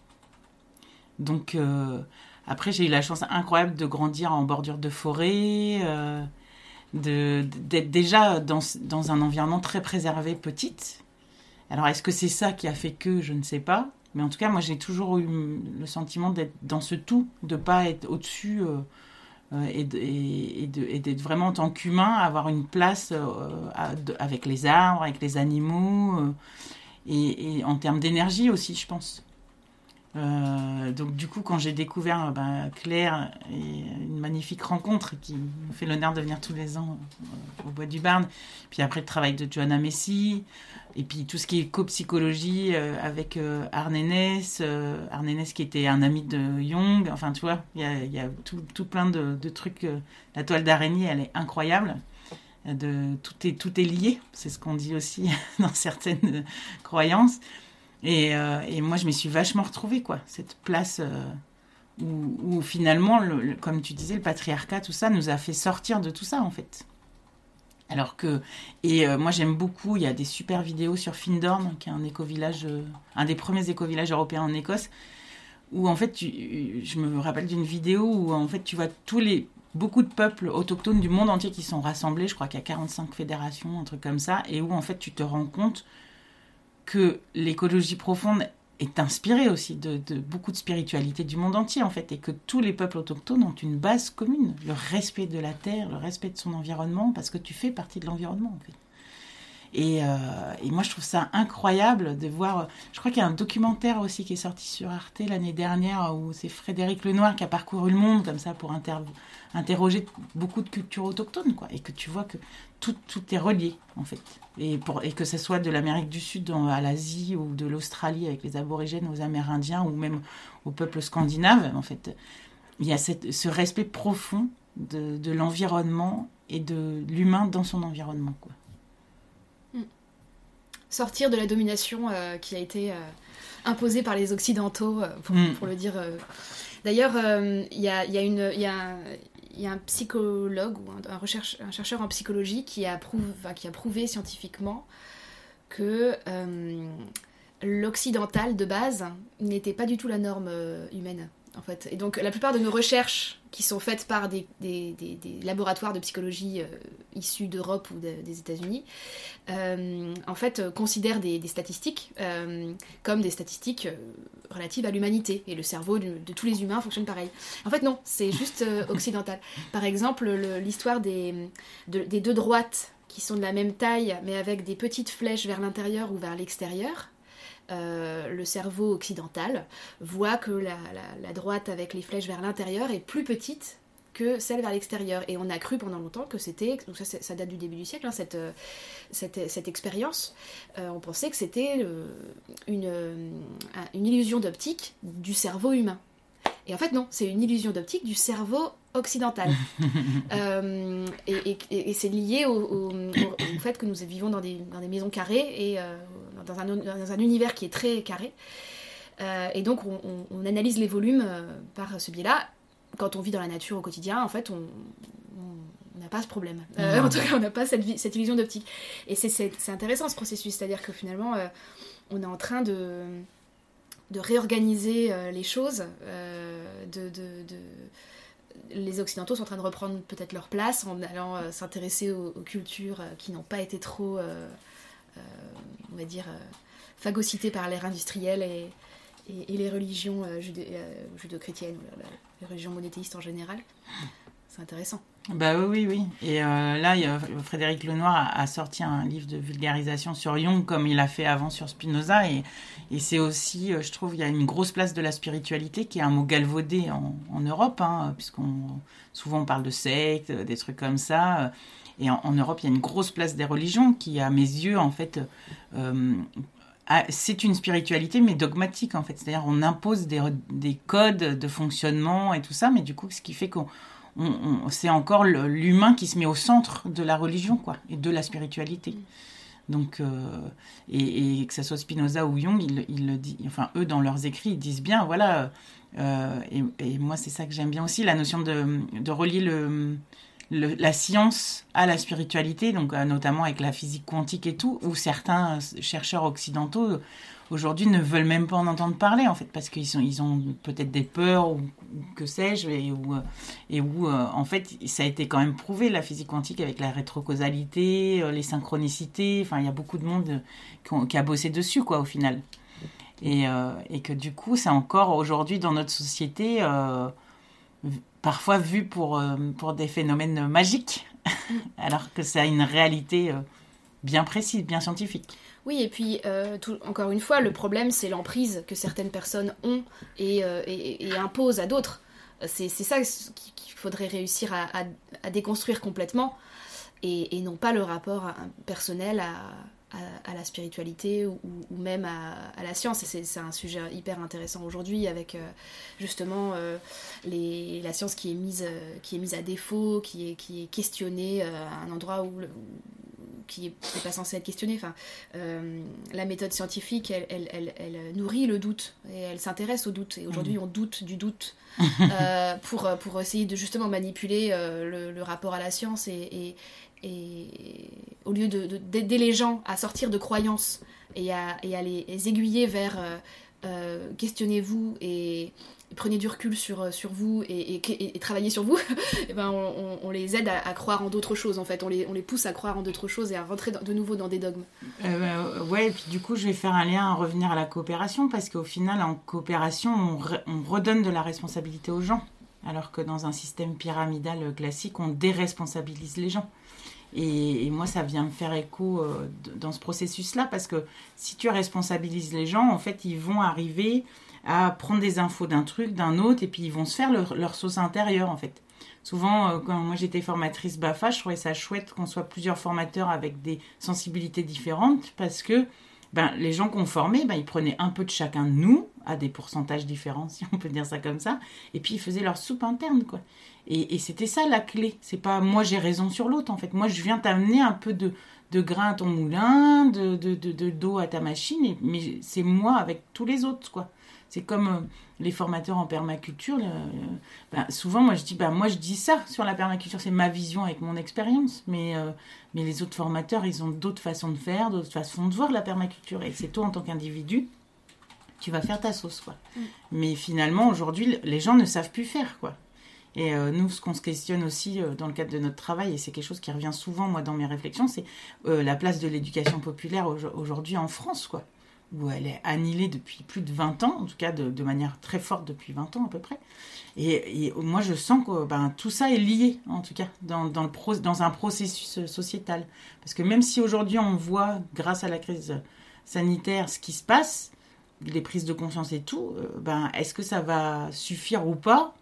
Donc, euh, après, j'ai eu la chance incroyable de grandir en bordure de forêt d'être déjà dans, dans, un environnement très préservé petite. Alors est-ce que c'est ça qui a fait que je ne sais pas, mais en tout cas moi j'ai toujours eu le sentiment d'être dans ce tout, de pas être au-dessus euh, euh, et, et, d'être vraiment en tant qu'humain, avoir une place euh, avec les arbres, avec les animaux et, en termes d'énergie aussi je pense. Euh, donc du coup, quand j'ai découvert ben, Claire et une magnifique rencontre qui me fait l'honneur de venir tous les ans euh, au Bois du Barn, puis après le travail de Joanna Messi, et puis tout ce qui est copsychologie euh, avec euh, Arnénès, qui était un ami de Jung, enfin tu vois, il y a, tout, plein de, trucs. la toile d'araignée, elle est incroyable. Tout, est, tout est lié, c'est ce qu'on dit aussi (laughs) dans certaines croyances. Euh, et, moi, je me suis vachement retrouvée, quoi. Cette place euh, où, finalement, comme tu disais, le patriarcat, tout ça, nous a fait sortir de tout ça, en fait. Alors que, et euh, moi j'aime beaucoup, il y a des super vidéos sur Findorn, qui est un éco-village, un des premiers éco-villages européens en Écosse, où en fait, je me rappelle d'une vidéo où en fait tu vois tous les, beaucoup de peuples autochtones du monde entier qui sont rassemblés, je crois qu'il y a 45 fédérations, un truc comme ça, et où en fait tu te rends compte que l'écologie profonde est inspirée aussi de, beaucoup de spiritualité du monde entier en fait et que tous les peuples autochtones ont une base commune, le respect de la terre, le respect de son environnement parce que tu fais partie de l'environnement en fait. Et, euh, et, moi je trouve ça incroyable de voir, je crois qu'il y a un documentaire aussi qui est sorti sur Arte l'année dernière où c'est Frédéric Lenoir qui a parcouru le monde comme ça pour interroger beaucoup de cultures autochtones quoi et que tu vois que tout, est relié en fait et, que ce soit de l'Amérique du Sud à l'Asie ou de l'Australie avec les aborigènes aux Amérindiens ou même aux peuples scandinaves, en fait, il y a ce respect profond de, de l'environnement et de l'humain dans son environnement. Quoi. Sortir de la domination euh, qui a été euh, imposée par les Occidentaux, euh, pour, hmm. pour, le dire. D'ailleurs, il y a, y, a une, y, a, il y a un psychologue ou un, recherche, un chercheur en psychologie qui a, qui a prouvé scientifiquement que l'occidental de base n'était pas du tout la norme humaine. En fait. Et donc la plupart de nos recherches qui sont faites par des, laboratoires de psychologie euh, issus d'Europe ou des États-Unis, euh, en fait, euh, considèrent des, statistiques comme des statistiques relatives à l'humanité. Et le cerveau de, tous les humains fonctionne pareil. En fait, non, c'est juste occidental. Par exemple, l'histoire des deux droites qui sont de la même taille, mais avec des petites flèches vers l'intérieur ou vers l'extérieur. Euh, le cerveau occidental voit que la, droite avec les flèches vers l'intérieur est plus petite que celle vers l'extérieur. Et on a cru pendant longtemps que c'était, donc ça, ça, date du début du siècle, hein, cette, euh, cette, cette, expérience, euh, on pensait que c'était une, une illusion d'optique du cerveau humain. Et en fait, non, c'est une illusion d'optique du cerveau occidental. (laughs) Euh, et, c'est lié au, fait que nous vivons dans des, maisons carrées et euh, dans, un, univers qui est très carré. Euh, et donc, on, analyse les volumes par ce biais-là. Quand on vit dans la nature au quotidien, en fait, on n'a pas ce problème. en tout cas, on n'a pas cette, cette illusion d'optique. Et c'est intéressant ce processus, c'est-à-dire que finalement, on est en train de de réorganiser euh, les choses. Euh, de, Les Occidentaux sont en train de reprendre peut-être leur place en allant euh, s'intéresser aux, cultures qui n'ont pas été trop, on va dire, phagocytées par l'ère industrielle et, les religions judéo-chrétiennes, les religions monothéistes en général. C'est intéressant. Bah oui, oui, oui. Et euh, là, Frédéric Lenoir a, sorti un livre de vulgarisation sur Jung, comme il a fait avant sur Spinoza. Et, c'est aussi, euh, je trouve, il y a une grosse place de la spiritualité, qui est un mot galvaudé en, Europe, hein, puisqu'on souvent parle de sectes, des trucs comme ça. Et en, Europe, il y a une grosse place des religions qui, à mes yeux, en fait, euh, c'est une spiritualité, mais dogmatique, en fait. C'est-à-dire, on impose des, des codes de fonctionnement et tout ça, mais du coup, ce qui fait qu'on c'est encore l'humain qui se met au centre de la religion, quoi, et de la spiritualité. Donc, euh, et, que ce soit Spinoza ou Jung, ils, le disent, enfin, eux, dans leurs écrits, ils disent bien, voilà, euh, et, moi, c'est ça que j'aime bien aussi, la notion de, relier le, la science à la spiritualité, donc euh, notamment avec la physique quantique et tout, où certains chercheurs occidentaux aujourd'hui ne veulent même pas en entendre parler en fait parce qu'ils ils ont peut-être des peurs ou, que sais-je et où et où euh, en fait ça a été quand même prouvé la physique quantique avec la rétrocausalité euh, les synchronicités enfin il y a beaucoup de monde qui, a bossé dessus quoi au final. Et, euh, et que du coup c'est encore aujourd'hui dans notre société parfois vu pour pour des phénomènes magiques (laughs) alors que ça a une réalité bien précise bien scientifique oui, et puis, euh, encore une fois, le problème, c'est l'emprise que certaines personnes ont et, euh, imposent à d'autres. C'est ça qu'il faudrait réussir à, déconstruire complètement, et, non pas le rapport personnel à, la spiritualité ou, même à, la science. Et c'est un sujet hyper intéressant aujourd'hui avec euh, justement la science qui est, mise, qui est mise à défaut, qui est, qui est questionnée à un endroit où, qui n'est pas censé être questionné. Enfin, euh, la méthode scientifique, elle, elle, nourrit le doute et elle s'intéresse au doute. Et aujourd'hui, mm. on doute du doute (laughs) euh, pour, pour essayer de justement manipuler euh, le, rapport à la science et, et, au lieu d'aider de, les gens à sortir de croyances et à, et à les, aiguiller vers questionnez-vous et prenez du recul sur, euh, sur vous et, et, travaillez sur vous, et (laughs) eh ben on, les aide à, croire en d'autres choses en fait. On les, on les pousse à croire en d'autres choses et à rentrer de nouveau dans des dogmes. Euh, bah, ouais, et puis du coup, je vais faire un lien à revenir à la coopération parce qu'au final, en coopération, on, on, redonne de la responsabilité aux gens. Alors que dans un système pyramidal classique, on déresponsabilise les gens. Et, moi, ça vient me faire écho euh, dans ce processus-là parce que si tu responsabilises les gens, en fait, ils vont arriver à prendre des infos d'un truc, d'un autre, et puis ils vont se faire leur, sauce intérieure en fait. Souvent, euh, quand moi j'étais formatrice BAFA, je trouvais ça chouette qu'on soit plusieurs formateurs avec des sensibilités différentes parce que ben, les gens qu'on formait, ben, ils prenaient un peu de chacun de nous, à des pourcentages différents, (laughs) si on peut dire ça comme ça, et puis ils faisaient leur soupe interne, quoi. Et, c'était ça la clé. C'est pas moi j'ai raison sur l'autre, en fait. Moi, je viens t'amener un peu de, de grain à ton moulin, de, de, de, d'eau à ta machine, mais c'est moi avec tous les autres, quoi. C'est comme euh, les formateurs en permaculture. Ben, souvent, moi, je dis, ben, moi, je dis ça sur la permaculture, c'est ma vision avec mon expérience. Mais, euh, mais les autres formateurs, ils ont d'autres façons de faire, d'autres façons de voir la permaculture. Et c'est toi, en tant qu'individu, tu vas faire ta sauce, quoi. Mm. Mais finalement, aujourd'hui, les gens ne savent plus faire, quoi. Et euh, nous, ce qu'on se questionne aussi dans le cadre de notre travail, et c'est quelque chose qui revient souvent, moi, dans mes réflexions, c'est la place de l'éducation populaire aujourd'hui en France, quoi où elle est annihilée depuis plus de 20 ans, en tout cas de, manière très forte depuis 20 ans à peu près. Et, moi, je sens que ben, tout ça est lié, en tout cas, dans, un processus sociétal. Parce que même si aujourd'hui on voit, grâce à la crise sanitaire, ce qui se passe, les prises de conscience et tout, euh, ben, est-ce que ça va suffire ou pas?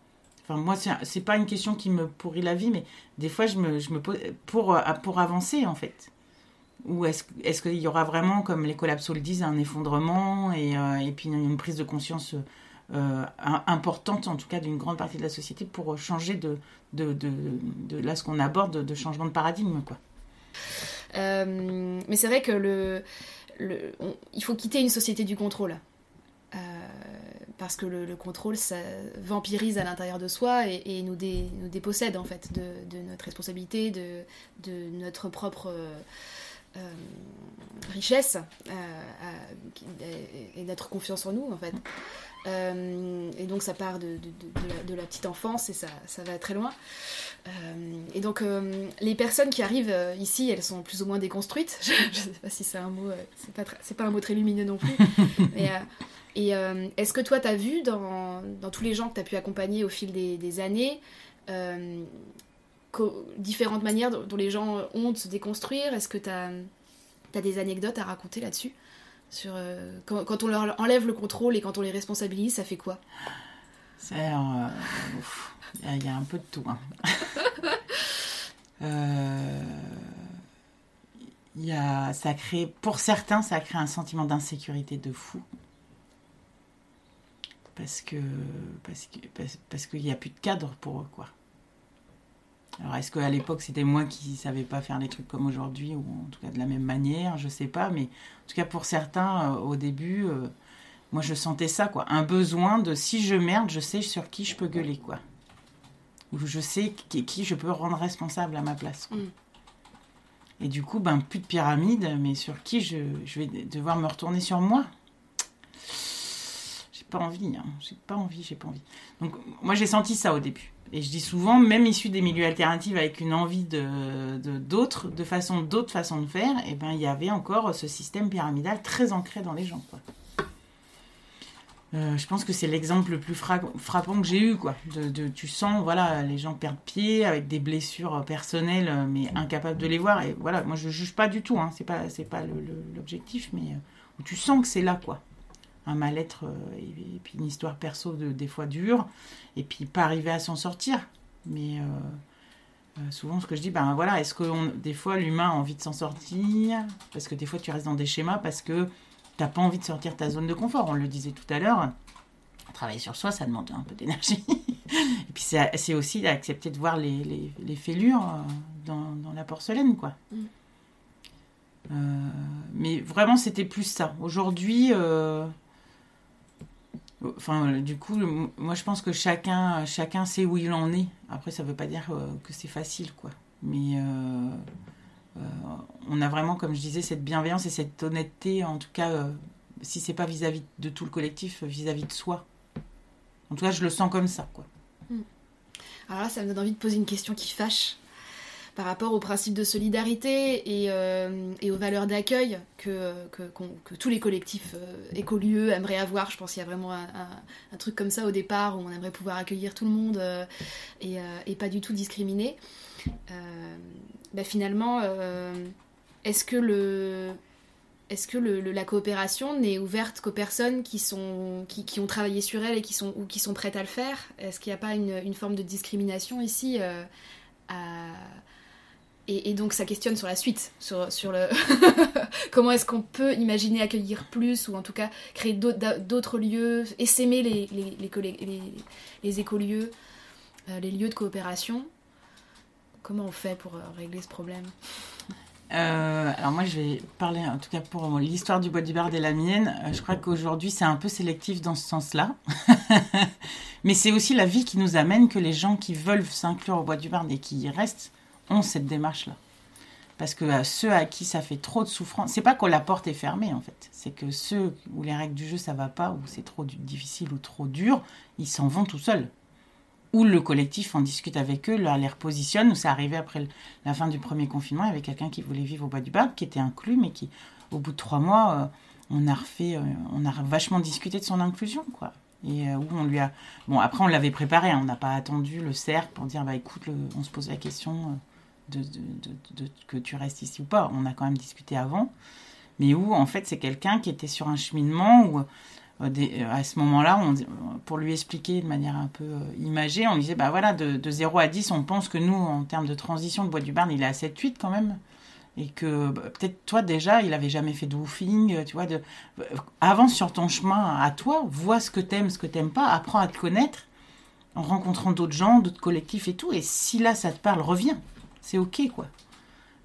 Enfin, moi, c'est pas une question qui me pourrit la vie, mais des fois, je me, pose pour, pour avancer, en fait. Ou est-ce est qu'il y aura vraiment, comme les collapsos le disent, un effondrement et, euh, puis une, prise de conscience importante, en tout cas d'une grande partie de la société, pour changer de, là ce qu'on aborde, de changement de paradigme. Quoi. mais c'est vrai que il faut quitter une société du contrôle. Euh, parce que le, contrôle, ça vampirise à l'intérieur de soi et, nous, nous, dépossède en fait de, notre responsabilité, de, notre propre euh, richesse euh, et, notre confiance en nous en fait. et donc ça part de, la, petite enfance et ça, ça va très loin. et donc les personnes qui arrivent ici, elles sont plus ou moins déconstruites. (laughs) Je ne sais pas si c'est un mot, c'est pas, pas un mot très lumineux non plus. (laughs) mais et euh, est-ce que toi, tu as vu dans, dans, tous les gens que tu as pu accompagner au fil des, années, euh, différentes manières dont les gens ont de se déconstruire Est-ce que tu as, des anecdotes à raconter là-dessus? Sur euh, quand, on leur enlève le contrôle et quand on les responsabilise, ça fait quoi? Il y, a un peu de tout. Hein. (laughs) y a, ça crée, pour certains, ça crée un sentiment d'insécurité de fou parce que parce que parce, qu'il n'y a plus de cadre pour eux quoi. Alors est-ce qu'à l'époque c'était moi qui savais pas faire les trucs comme aujourd'hui ou en tout cas de la même manière, je sais pas, mais en tout cas pour certains euh, au début, euh, moi je sentais ça quoi, un besoin de si je merde, je sais sur qui je peux gueuler quoi, ou je sais qui, qui je peux rendre responsable à ma place. Mm. Et du coup ben plus de pyramide, mais sur qui je, je vais devoir me retourner sur moi pas envie, hein. j'ai pas envie, j'ai pas envie. Donc moi j'ai senti ça au début. Et je dis souvent, même issu des milieux alternatifs avec une envie de d'autres, de, façon d'autres façons de faire, et eh ben il y avait encore ce système pyramidal très ancré dans les gens. Quoi. Euh, je pense que c'est l'exemple le plus frappant que j'ai eu, quoi. De, tu sens, voilà, les gens perdent pied avec des blessures personnelles, mais incapables de les voir. Et voilà, moi je juge pas du tout, hein. c'est pas, pas l'objectif, mais euh, tu sens que c'est là, quoi un mal-être euh, et, puis une histoire perso de, des fois dure, et puis pas arriver à s'en sortir. Mais euh, euh, souvent, ce que je dis, ben voilà, est-ce que des fois l'humain a envie de s'en sortir? Parce que des fois, tu restes dans des schémas parce que t'as pas envie de sortir de ta zone de confort. On le disait tout à l'heure. Travailler sur soi, ça demande un peu d'énergie. (laughs) et puis c'est aussi d'accepter de voir les, les, les fêlures dans, dans, la porcelaine, quoi. Mm. mais vraiment, c'était plus ça. Aujourd'hui, Enfin, du coup, moi je pense que chacun, chacun sait où il en est. Après, ça ne veut pas dire euh, que c'est facile, quoi. Mais euh, euh, on a vraiment, comme je disais, cette bienveillance et cette honnêteté, en tout cas, si c'est pas vis-à-vis de tout le collectif, vis-à-vis de soi. En tout cas, je le sens comme ça, quoi. Hmm. Alors là, ça me donne envie de poser une question qui fâche par rapport aux principes de solidarité et, euh, aux valeurs d'accueil que, tous les collectifs euh, écolieux aimeraient avoir. Je pense qu'il y a vraiment un, truc comme ça au départ où on aimerait pouvoir accueillir tout le monde euh, et, pas du tout discriminer. Bah, finalement, est-ce que la coopération n'est ouverte qu'aux personnes qui, ont travaillé sur elle et qui sont, ou qui sont prêtes à le faire? Est-ce qu'il n'y a pas une, forme de discrimination ici et, donc ça questionne sur la suite, sur, le (laughs) comment est-ce qu'on peut imaginer accueillir plus, ou en tout cas créer d'autres lieux, essaimer les écolieux, euh, les lieux de coopération. Comment on fait pour euh, régler ce problème? Euh, alors moi je vais parler en tout cas pour l'histoire du bois du Bard et la mienne. je crois qu'aujourd'hui c'est un peu sélectif dans ce sens-là. (laughs) Mais c'est aussi la vie qui nous amène que les gens qui veulent s'inclure au bois du Bard et qui y restent ont cette démarche-là. Parce que à ceux à qui ça fait trop de souffrance, c'est pas que la porte est fermée en fait, c'est que ceux où les règles du jeu ça va pas, ou c'est trop difficile ou trop dur, ils s'en vont tout seuls. Ou le collectif en discute avec eux, leur les repositionne, ou c'est arrivé après la fin du premier confinement, il y avait quelqu'un qui voulait vivre au bois du bac, qui était inclus, mais qui, au bout de trois mois, euh, on a refait, euh, on a vachement discuté de son inclusion, quoi. Et euh, où on lui a. Bon, après, on l'avait préparé, hein, on n'a pas attendu le cercle pour dire, bah écoute, on se pose la question de, de, que tu restes ici ou pas. On a quand même discuté avant. Mais où, en fait, c'est quelqu'un qui était sur un cheminement où, euh, euh, à ce moment-là, pour lui expliquer de manière un peu euh, imagée, on disait, bah voilà, de, 0 à 10, on pense que nous, en termes de transition, le bois du Barn, il est à 7-8 quand même. Et que bah, peut-être toi déjà, il avait jamais fait de woofing, tu vois. De... Avance sur ton chemin à toi, vois ce que t'aimes, ce que t'aimes pas, apprends à te connaître en rencontrant d'autres gens, d'autres collectifs et tout. Et si là ça te parle, reviens. C'est ok quoi.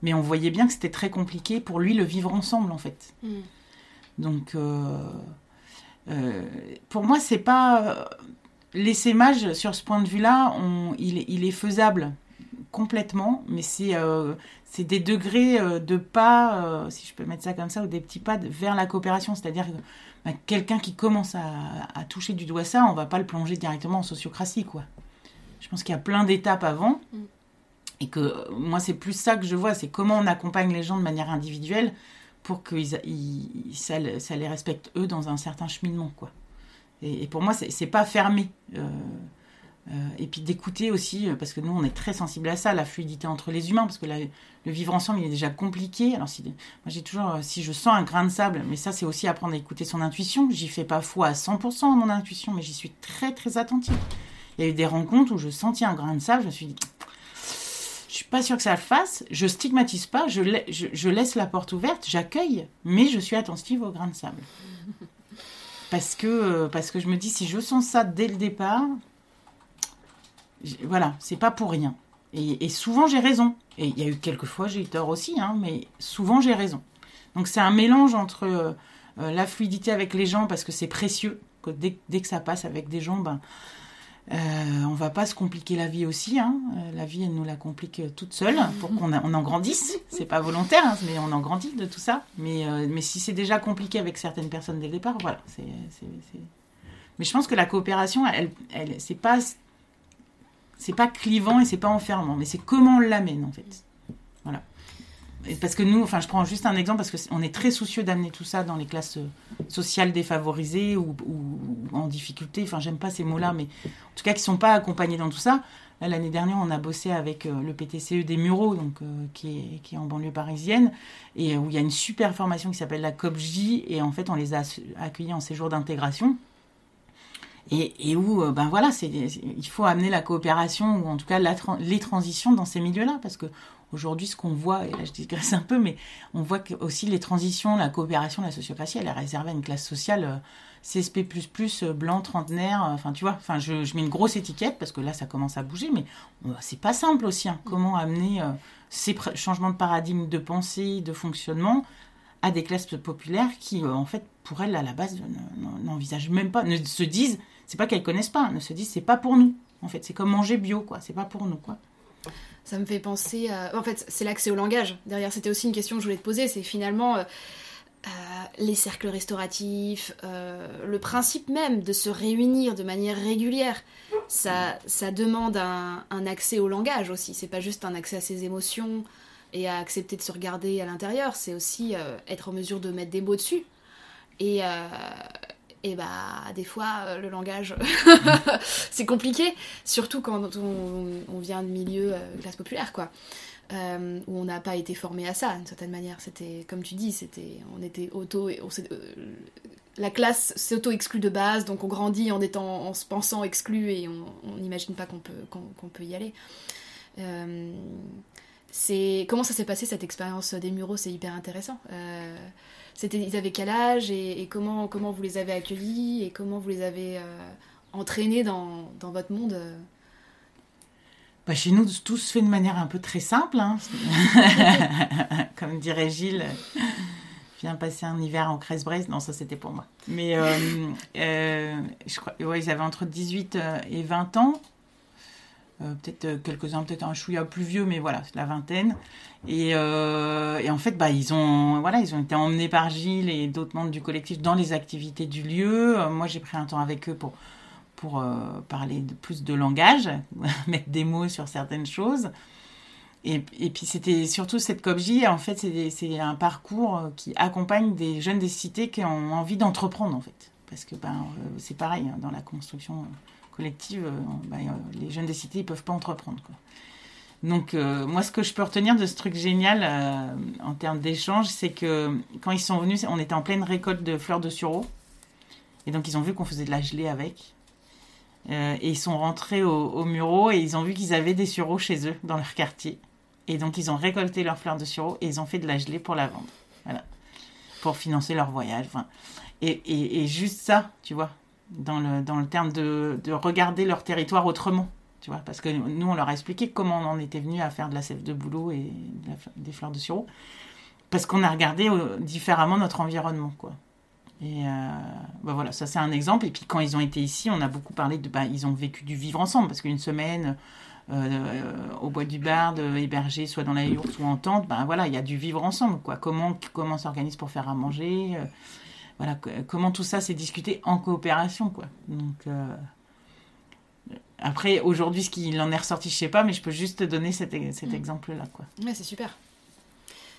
Mais on voyait bien que c'était très compliqué pour lui le vivre ensemble en fait. Mm. Donc euh, euh, pour moi c'est pas l'essaimage sur ce point de vue-là, il, est- il est faisable complètement, mais c'est euh, c'est des degrés euh, de pas, euh, si je peux mettre ça comme ça, ou des petits pas de- vers la coopération. C'est-à-dire que bah, quelqu'un qui commence à, à toucher du doigt ça, on va pas le plonger directement en sociocratie, quoi. Je pense qu'il y a plein d'étapes avant. Mm. Et que euh, moi, c'est plus ça que je vois, c'est comment on accompagne les gens de manière individuelle pour que ils, ça, ça les respecte eux dans un certain cheminement, quoi. Et, pour moi, c'est pas fermé. Euh, euh, et puis d'écouter aussi, parce que nous, on est très sensible à ça, la fluidité entre les humains, parce que le vivre ensemble, il est déjà compliqué. Alors, si, moi, j'ai toujours, si je sens un grain de sable, mais ça, c'est aussi apprendre à écouter son intuition. J'y fais pas foi à 100% à mon intuition, mais j'y suis très, très attentive. Il y a eu des rencontres où je sentis un grain de sable, je me suis dit, suis pas sûre que ça le fasse, je stigmatise pas, je, la- je, je laisse la porte ouverte, j'accueille, mais je suis attentive au grain de sable. Parce que, euh, parce que je me dis, si je sens ça dès le départ, voilà, c'est pas pour rien. Et, et souvent j'ai raison. Et il y a eu quelques fois j'ai eu tort aussi, hein, mais souvent j'ai raison. Donc c'est un mélange entre euh, euh, la fluidité avec les gens parce que c'est précieux. Que dès, dès que ça passe avec des gens, ben, euh, on va pas se compliquer la vie aussi. Hein. Euh, la vie, elle nous la complique euh, toute seule (laughs) pour qu'on on en grandisse. C'est pas volontaire, hein, mais on en grandit de tout ça. Mais, euh, mais si c'est déjà compliqué avec certaines personnes dès le départ, voilà. c'est c'est- c'est- Mais je pense que la coopération, elle, elle, c'est pas c'est pas clivant et c'est pas enfermant, mais c'est comment on l'amène en fait. Parce que nous, enfin, je prends juste un exemple parce que c'est- on est très soucieux d'amener tout ça dans les classes euh, sociales défavorisées ou, en difficulté. Enfin, j'aime pas ces mots-là, mais en tout cas qui sont pas accompagnés dans tout ça. L'année dernière, on a bossé avec euh, le PTCE des Mureaux, donc euh, qui, est, en banlieue parisienne, et où il y a une super formation qui s'appelle la COPJ, et en fait, on les a accueillis en séjour d'intégration. Et, où, ben voilà, il faut amener la coopération, ou en tout cas les transitions dans ces milieux-là, parce que aujourd'hui, ce qu'on voit, et là je digresse un peu, mais on voit que aussi les transitions, la coopération, la sociocratie, elle est réservée à une classe sociale euh, CSP++, euh, blanc, trentenaire, euh, enfin tu vois, enfin je, mets une grosse étiquette, parce que là ça commence à bouger, mais c'est pas simple aussi, hein, comment amener ces changements de paradigme de pensée, de fonctionnement, à des classes populaires qui, en fait, pour elles, à la base, ne- ne- n'envisagent même pas, ne se disent, c'est pas qu'elles connaissent pas, ne se disent, c'est pas pour nous. En fait, c'est comme manger bio, quoi. C'est pas pour nous, quoi. Ça me fait penser à... En fait, c'est l'accès au langage. Derrière, c'était aussi une question que je voulais te poser. C'est finalement euh, euh, les cercles restauratifs, euh, le principe même de se réunir de manière régulière. Ça, ça demande un, un accès au langage aussi. C'est pas juste un accès à ses émotions et à accepter de se regarder à l'intérieur. C'est aussi être en mesure de mettre des mots dessus. Et, et bah, des fois, euh, le langage, (laughs) c'est compliqué, surtout quand on, on vient de milieu euh, classe populaire, quoi. Euh, où on n'a pas été formé à ça, d'une certaine manière. C'était, comme tu dis, c'était, on était auto, on euh, la classe s'auto-exclut de base, donc on grandit en étant, en se pensant exclu et on n'imagine pas qu'on peut, qu'on, peut y aller. C'est comment ça s'est passé cette expérience des Mureaux? C'est hyper intéressant. C'était, ils avaient quel âge et, et comment, comment vous les avez accueillis et comment vous les avez euh, entraînés dans, dans votre monde euh? Bah, chez nous, tout se fait de manière un peu très simple. hein. (laughs) (laughs) Comme dirait Gilles, viens passer un hiver en Crèce-Brest. Non, ça c'était pour moi. Mais euh, euh, je crois, ouais, ils avaient entre 18 euh, et 20 ans. Euh, peut-être euh, quelques-uns, peut-être un chouïa plus vieux, mais voilà, c'est la vingtaine. Et, euh, et en fait, bah, ils ont, voilà, ils ont été emmenés par Gilles et d'autres membres du collectif dans les activités du lieu. Moi, j'ai pris un temps avec eux pour pour parler plus de langage, (laughs) mettre des mots sur certaines choses. Et, et puis c'était surtout cette COPJ, en fait, c'est un parcours qui accompagne des jeunes des cités qui ont envie d'entreprendre, en fait. Parce que ben, c'est pareil, hein, dans la construction collective, euh, ben, euh, les jeunes des cités, ils peuvent pas entreprendre. Quoi. Donc euh, moi, ce que je peux retenir de ce truc génial en termes d'échange, c'est que quand ils sont venus, on était en pleine récolte de fleurs de sureau. Et donc ils ont vu qu'on faisait de la gelée avec. Et ils sont rentrés au, au et ils ont vu qu'ils avaient des sureaux chez eux, dans leur quartier. Et donc, ils ont récolté leurs fleurs de sureau et ils ont fait de la gelée pour la vendre. Voilà. Pour financer leur voyage. Et, juste ça, tu vois, dans le, dans le terme de, de regarder leur territoire autrement. Tu vois, parce que nous, on leur a expliqué comment on en était venu à faire de la sève de boulot et des fleurs de sureau. Parce qu'on a regardé euh, différemment notre environnement, quoi. Et euh, bah voilà, ça c'est un exemple. Et puis quand ils ont été ici, on a beaucoup parlé de. Bah, ils ont vécu du vivre ensemble, parce qu'une semaine euh, au bois du Bard, hébergé soit dans la yourte ou en tente, ben voilà, il y a du vivre ensemble, quoi. Comment, comment on s'organise pour faire à manger voilà, comment tout ça s'est discuté en coopération, quoi. Donc. Après, aujourd'hui, ce qu'il en est ressorti, je sais pas, mais je peux juste te donner cet, cet mm. exemple-là. Quoi. Ouais, c'est super.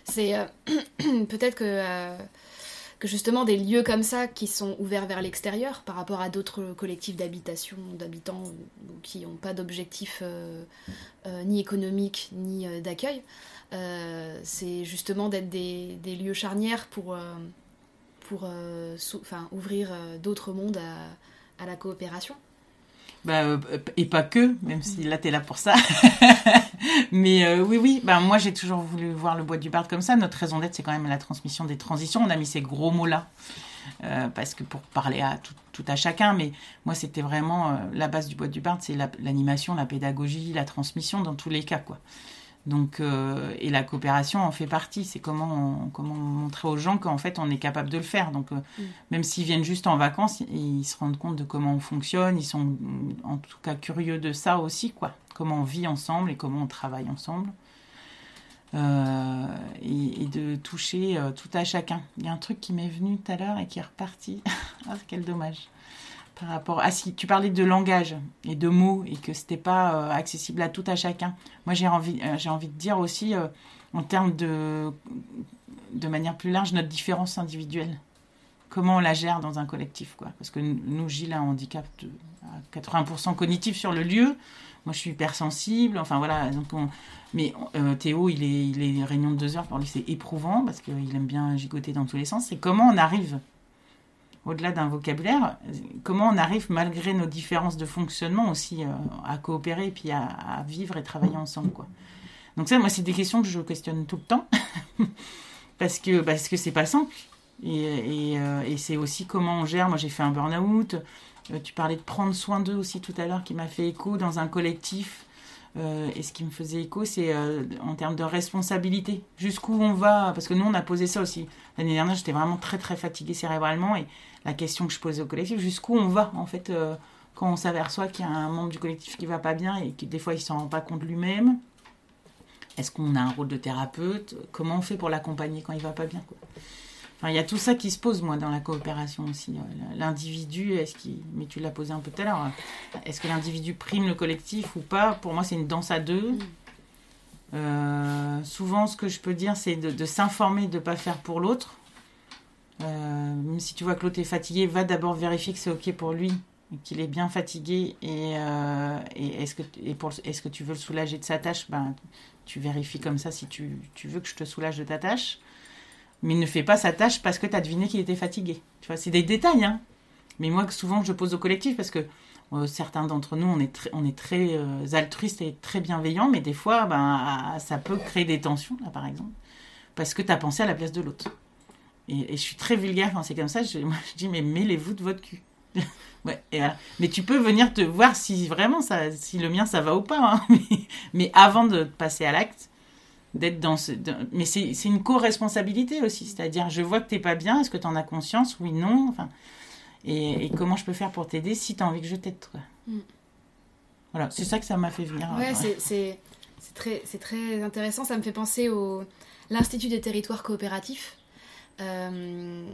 C'est euh, (clears throat) peut-être que, euh, que justement des lieux comme ça qui sont ouverts vers l'extérieur par rapport à d'autres collectifs d'habitation, d'habitants qui n'ont pas d'objectif euh, ni économique ni d'accueil, c'est justement d'être des, des, lieux charnières pour, pour ouvrir d'autres mondes à, la coopération. Bah, euh, et pas que, même si là, tu es là pour ça. (laughs) Mais euh, oui, oui, bah, moi, j'ai toujours voulu voir le bois du Bard comme ça. Notre raison d'être, c'est quand même la transmission des transitions. On a mis ces gros mots-là. Euh, parce que pour parler à tout, tout à chacun, mais moi c'était vraiment la base du bois du Bard, c'est l'animation, la, pédagogie, la transmission dans tous les cas, quoi. Donc, euh, et la coopération en fait partie. C'est comment, comment montrer aux gens qu'en fait on est capable de le faire. Donc, euh, mm. même s'ils viennent juste en vacances, ils se rendent compte de comment on fonctionne. Ils sont en tout cas curieux de ça aussi, quoi. Comment on vit ensemble et comment on travaille ensemble. Euh, et, de toucher tout à chacun. Il y a un truc qui m'est venu tout à l'heure et qui est reparti. (laughs) ah, quel dommage par rapport ah si tu parlais de langage et de mots et que c'était pas euh, accessible à tout à chacun. Moi j'ai envie euh, j'ai envie de dire aussi euh, en termes de de manière plus large notre différence individuelle. Comment on la gère dans un collectif quoi. Parce que nous Gilles a un handicap de 80% cognitif sur le lieu. Moi je suis hypersensible enfin voilà mais Théo il est il est réunion de deux heures pour lui c'est éprouvant parce qu'il aime bien gigoter dans tous les sens. C'est comment on arrive au-delà d'un vocabulaire, comment on arrive, malgré nos différences de fonctionnement, aussi euh, à coopérer et puis à, vivre et travailler ensemble. Donc ça, moi, c'est des questions que je questionne tout le temps, (laughs) parce que parce que c'est pas simple. Et, euh, et, c'est aussi comment on gère. Moi, j'ai fait un burn-out. Euh, tu parlais de prendre soin d'eux aussi tout à l'heure, qui m'a fait écho dans un collectif. Et ce qui me faisait écho, c'est en termes de responsabilité. Jusqu'où on va? Parce que nous, on a posé ça aussi. L'année dernière, j'étais vraiment très, très fatiguée cérébralement. Et la question que je posais au collectif, jusqu'où on va en fait euh, quand on s'aperçoit qu'il y a un membre du collectif qui va pas bien et que des fois il s'en rend pas compte lui-même? Est-ce qu'on a un rôle de thérapeute? Comment on fait pour l'accompagner quand il va pas bien Enfin, il y a tout ça qui se pose, moi, dans la coopération aussi. L'individu, est-ce qu'il. Mais tu l'as posé un peu tout à l'heure. Hein. Est-ce que l'individu prime le collectif ou pas? Pour moi, c'est une danse à deux. Mm. Euh, souvent, ce que je peux dire, c'est de, de s'informer, de ne pas faire pour l'autre. Euh, même si tu vois que l'autre est fatigué, va d'abord vérifier que c'est OK pour lui, qu'il est bien fatigué. Et, euh, est-ce que, est que tu veux le soulager de sa tâche? Ben, Tu vérifies comme ça si tu, veux que je te soulage de ta tâche. Mais ne fait pas sa tâche parce que tu as deviné qu'il était fatigué. Tu vois, c'est des détails. Hein Mais moi, souvent, je pose au collectif parce que euh, certains d'entre nous, on est très, très altruistes et très bienveillants, mais des fois, ben, ça peut créer des tensions, là, par exemple, parce que tu as pensé à la place de l'autre. Et, je suis très vulgaire quand c'est comme ça. Je, (laughs) moi, je dis, mais mêlez-vous de votre cul. (laughs) Mais tu peux venir te voir si vraiment ça, si le mien ça va ou pas. Hein. (laughs) Mais, avant de passer à l'acte, d'être dans ce. mais c'est une co-responsabilité aussi. C'est-à-dire, je vois que t'es pas bien. Est-ce que tu en as conscience? Oui, non. Enfin, et, comment je peux faire pour t'aider si tu as envie que je t'aide, toi mm. Voilà, c'est ça que ça m'a fait venir. Ouais, ouais. c'est très, très intéressant. Ça me fait penser au l'Institut des territoires coopératifs euh,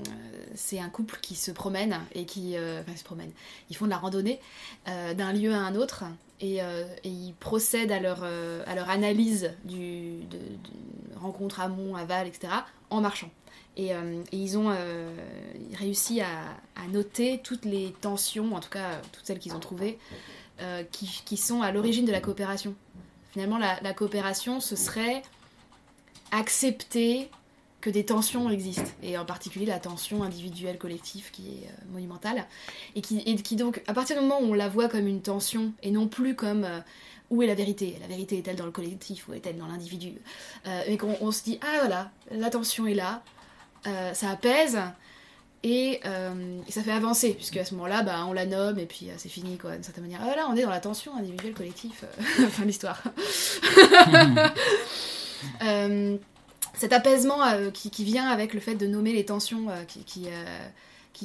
c'est un couple qui se promène et qui euh, enfin, se promène. Ils font de la randonnée euh, d'un lieu à un autre et, ils procèdent à leur, à leur analyse du, de, rencontre amont, aval, etc. en marchant. Et, ils ont réussi à, noter toutes les tensions, en tout cas toutes celles qu'ils ont trouvées, qui, sont à l'origine de la coopération. Finalement, la coopération, ce serait accepter que des tensions existent, et en particulier la tension individuelle collective qui est euh, monumentale, et qui, et qui donc, à partir du moment où on la voit comme une tension, et non plus comme euh, où est la vérité? La vérité est-elle dans le collectif ou est-elle dans l'individu? Et qu'on se dit, ah voilà, l'attention est là, ça apaise, et, ça fait avancer, puisque à ce moment-là, bah, on la nomme et puis c'est fini, quoi, d'une certaine manière. Ah là, on est dans l'attention individuelle, collectif, (laughs) fin de l'histoire. (laughs) (laughs) cet apaisement qui, qui, vient avec le fait de nommer les tensions qui, qui,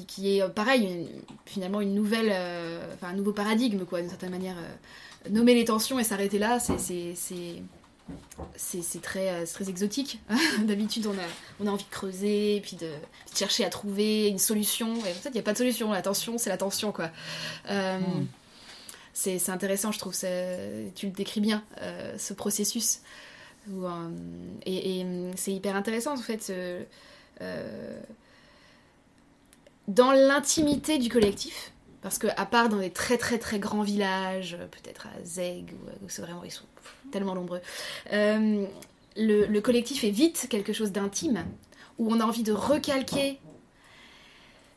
qui, est euh, pareil, finalement une nouvelle, euh, enfin un nouveau paradigme quoi, d'une certaine manière. Euh, nommer les tensions et s'arrêter là, c'est c'est très, très exotique. (laughs) D'habitude, on a, on a envie de creuser, puis de, chercher à trouver une solution. Et en fait, il n'y a pas de solution. La tension, c'est la tension, quoi. Hmm. C'est intéressant, je trouve. Tu le décris bien, ce processus. Et, et c'est hyper intéressant, en fait dans l'intimité du collectif, parce que à part dans des très très très grands villages, peut-être à Zeg, où, c'est vraiment ils sont tellement nombreux, euh, le, collectif est vite quelque chose d'intime, où on a envie de recalquer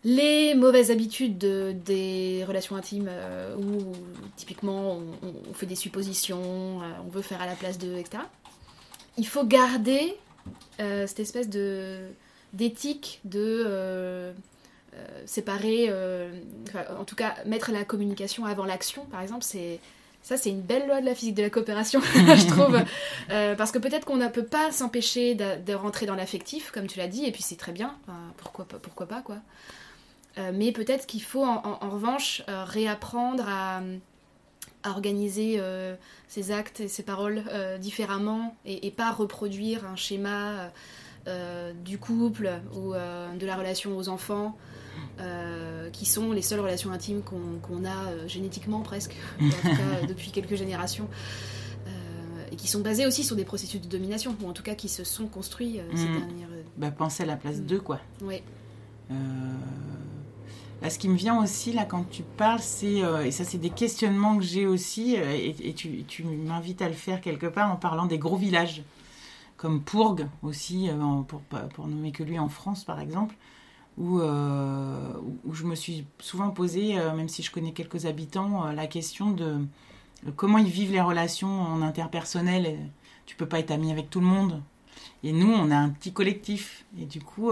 les mauvaises habitudes des relations intimes, euh, où typiquement on, fait des suppositions, euh, on veut faire à la place d'eux, etc. Il faut garder cette espèce de d'éthique de euh, séparer, euh, en tout cas mettre la communication avant l'action, par exemple, c'est ça, c'est une belle loi de la physique de la coopération, (laughs) je trouve. Euh, parce que peut-être qu'on ne peut pas s'empêcher de, rentrer dans l'affectif, comme tu l'as dit, et puis c'est très bien, pourquoi, pas, pourquoi pas, quoi. mais peut-être qu'il faut en, revanche réapprendre à, organiser ses actes et ses paroles différemment et, et, pas reproduire un schéma du couple ou de la relation aux enfants euh, qui sont les seules relations intimes qu'on a euh, génétiquement presque, en tout cas euh, (laughs) depuis quelques générations, et qui sont basées aussi sur des processus de domination, ou en tout cas qui se sont construits ces mm. dernières... Bah, penser à la place d'eux, quoi. Oui. Là, ce qui me vient aussi, là, quand tu parles, c'est... et ça, c'est des questionnements que j'ai aussi, et, tu, m'invites à le faire quelque part en parlant des gros villages, comme Pourgue aussi, pour, pour nommer que lui en France, par exemple euh, où, je me suis souvent posé, euh, même si je connais quelques habitants, euh, la question de comment ils vivent les relations en interpersonnel. Tu peux pas être ami avec tout le monde. Et nous, on a un petit collectif. Et du coup,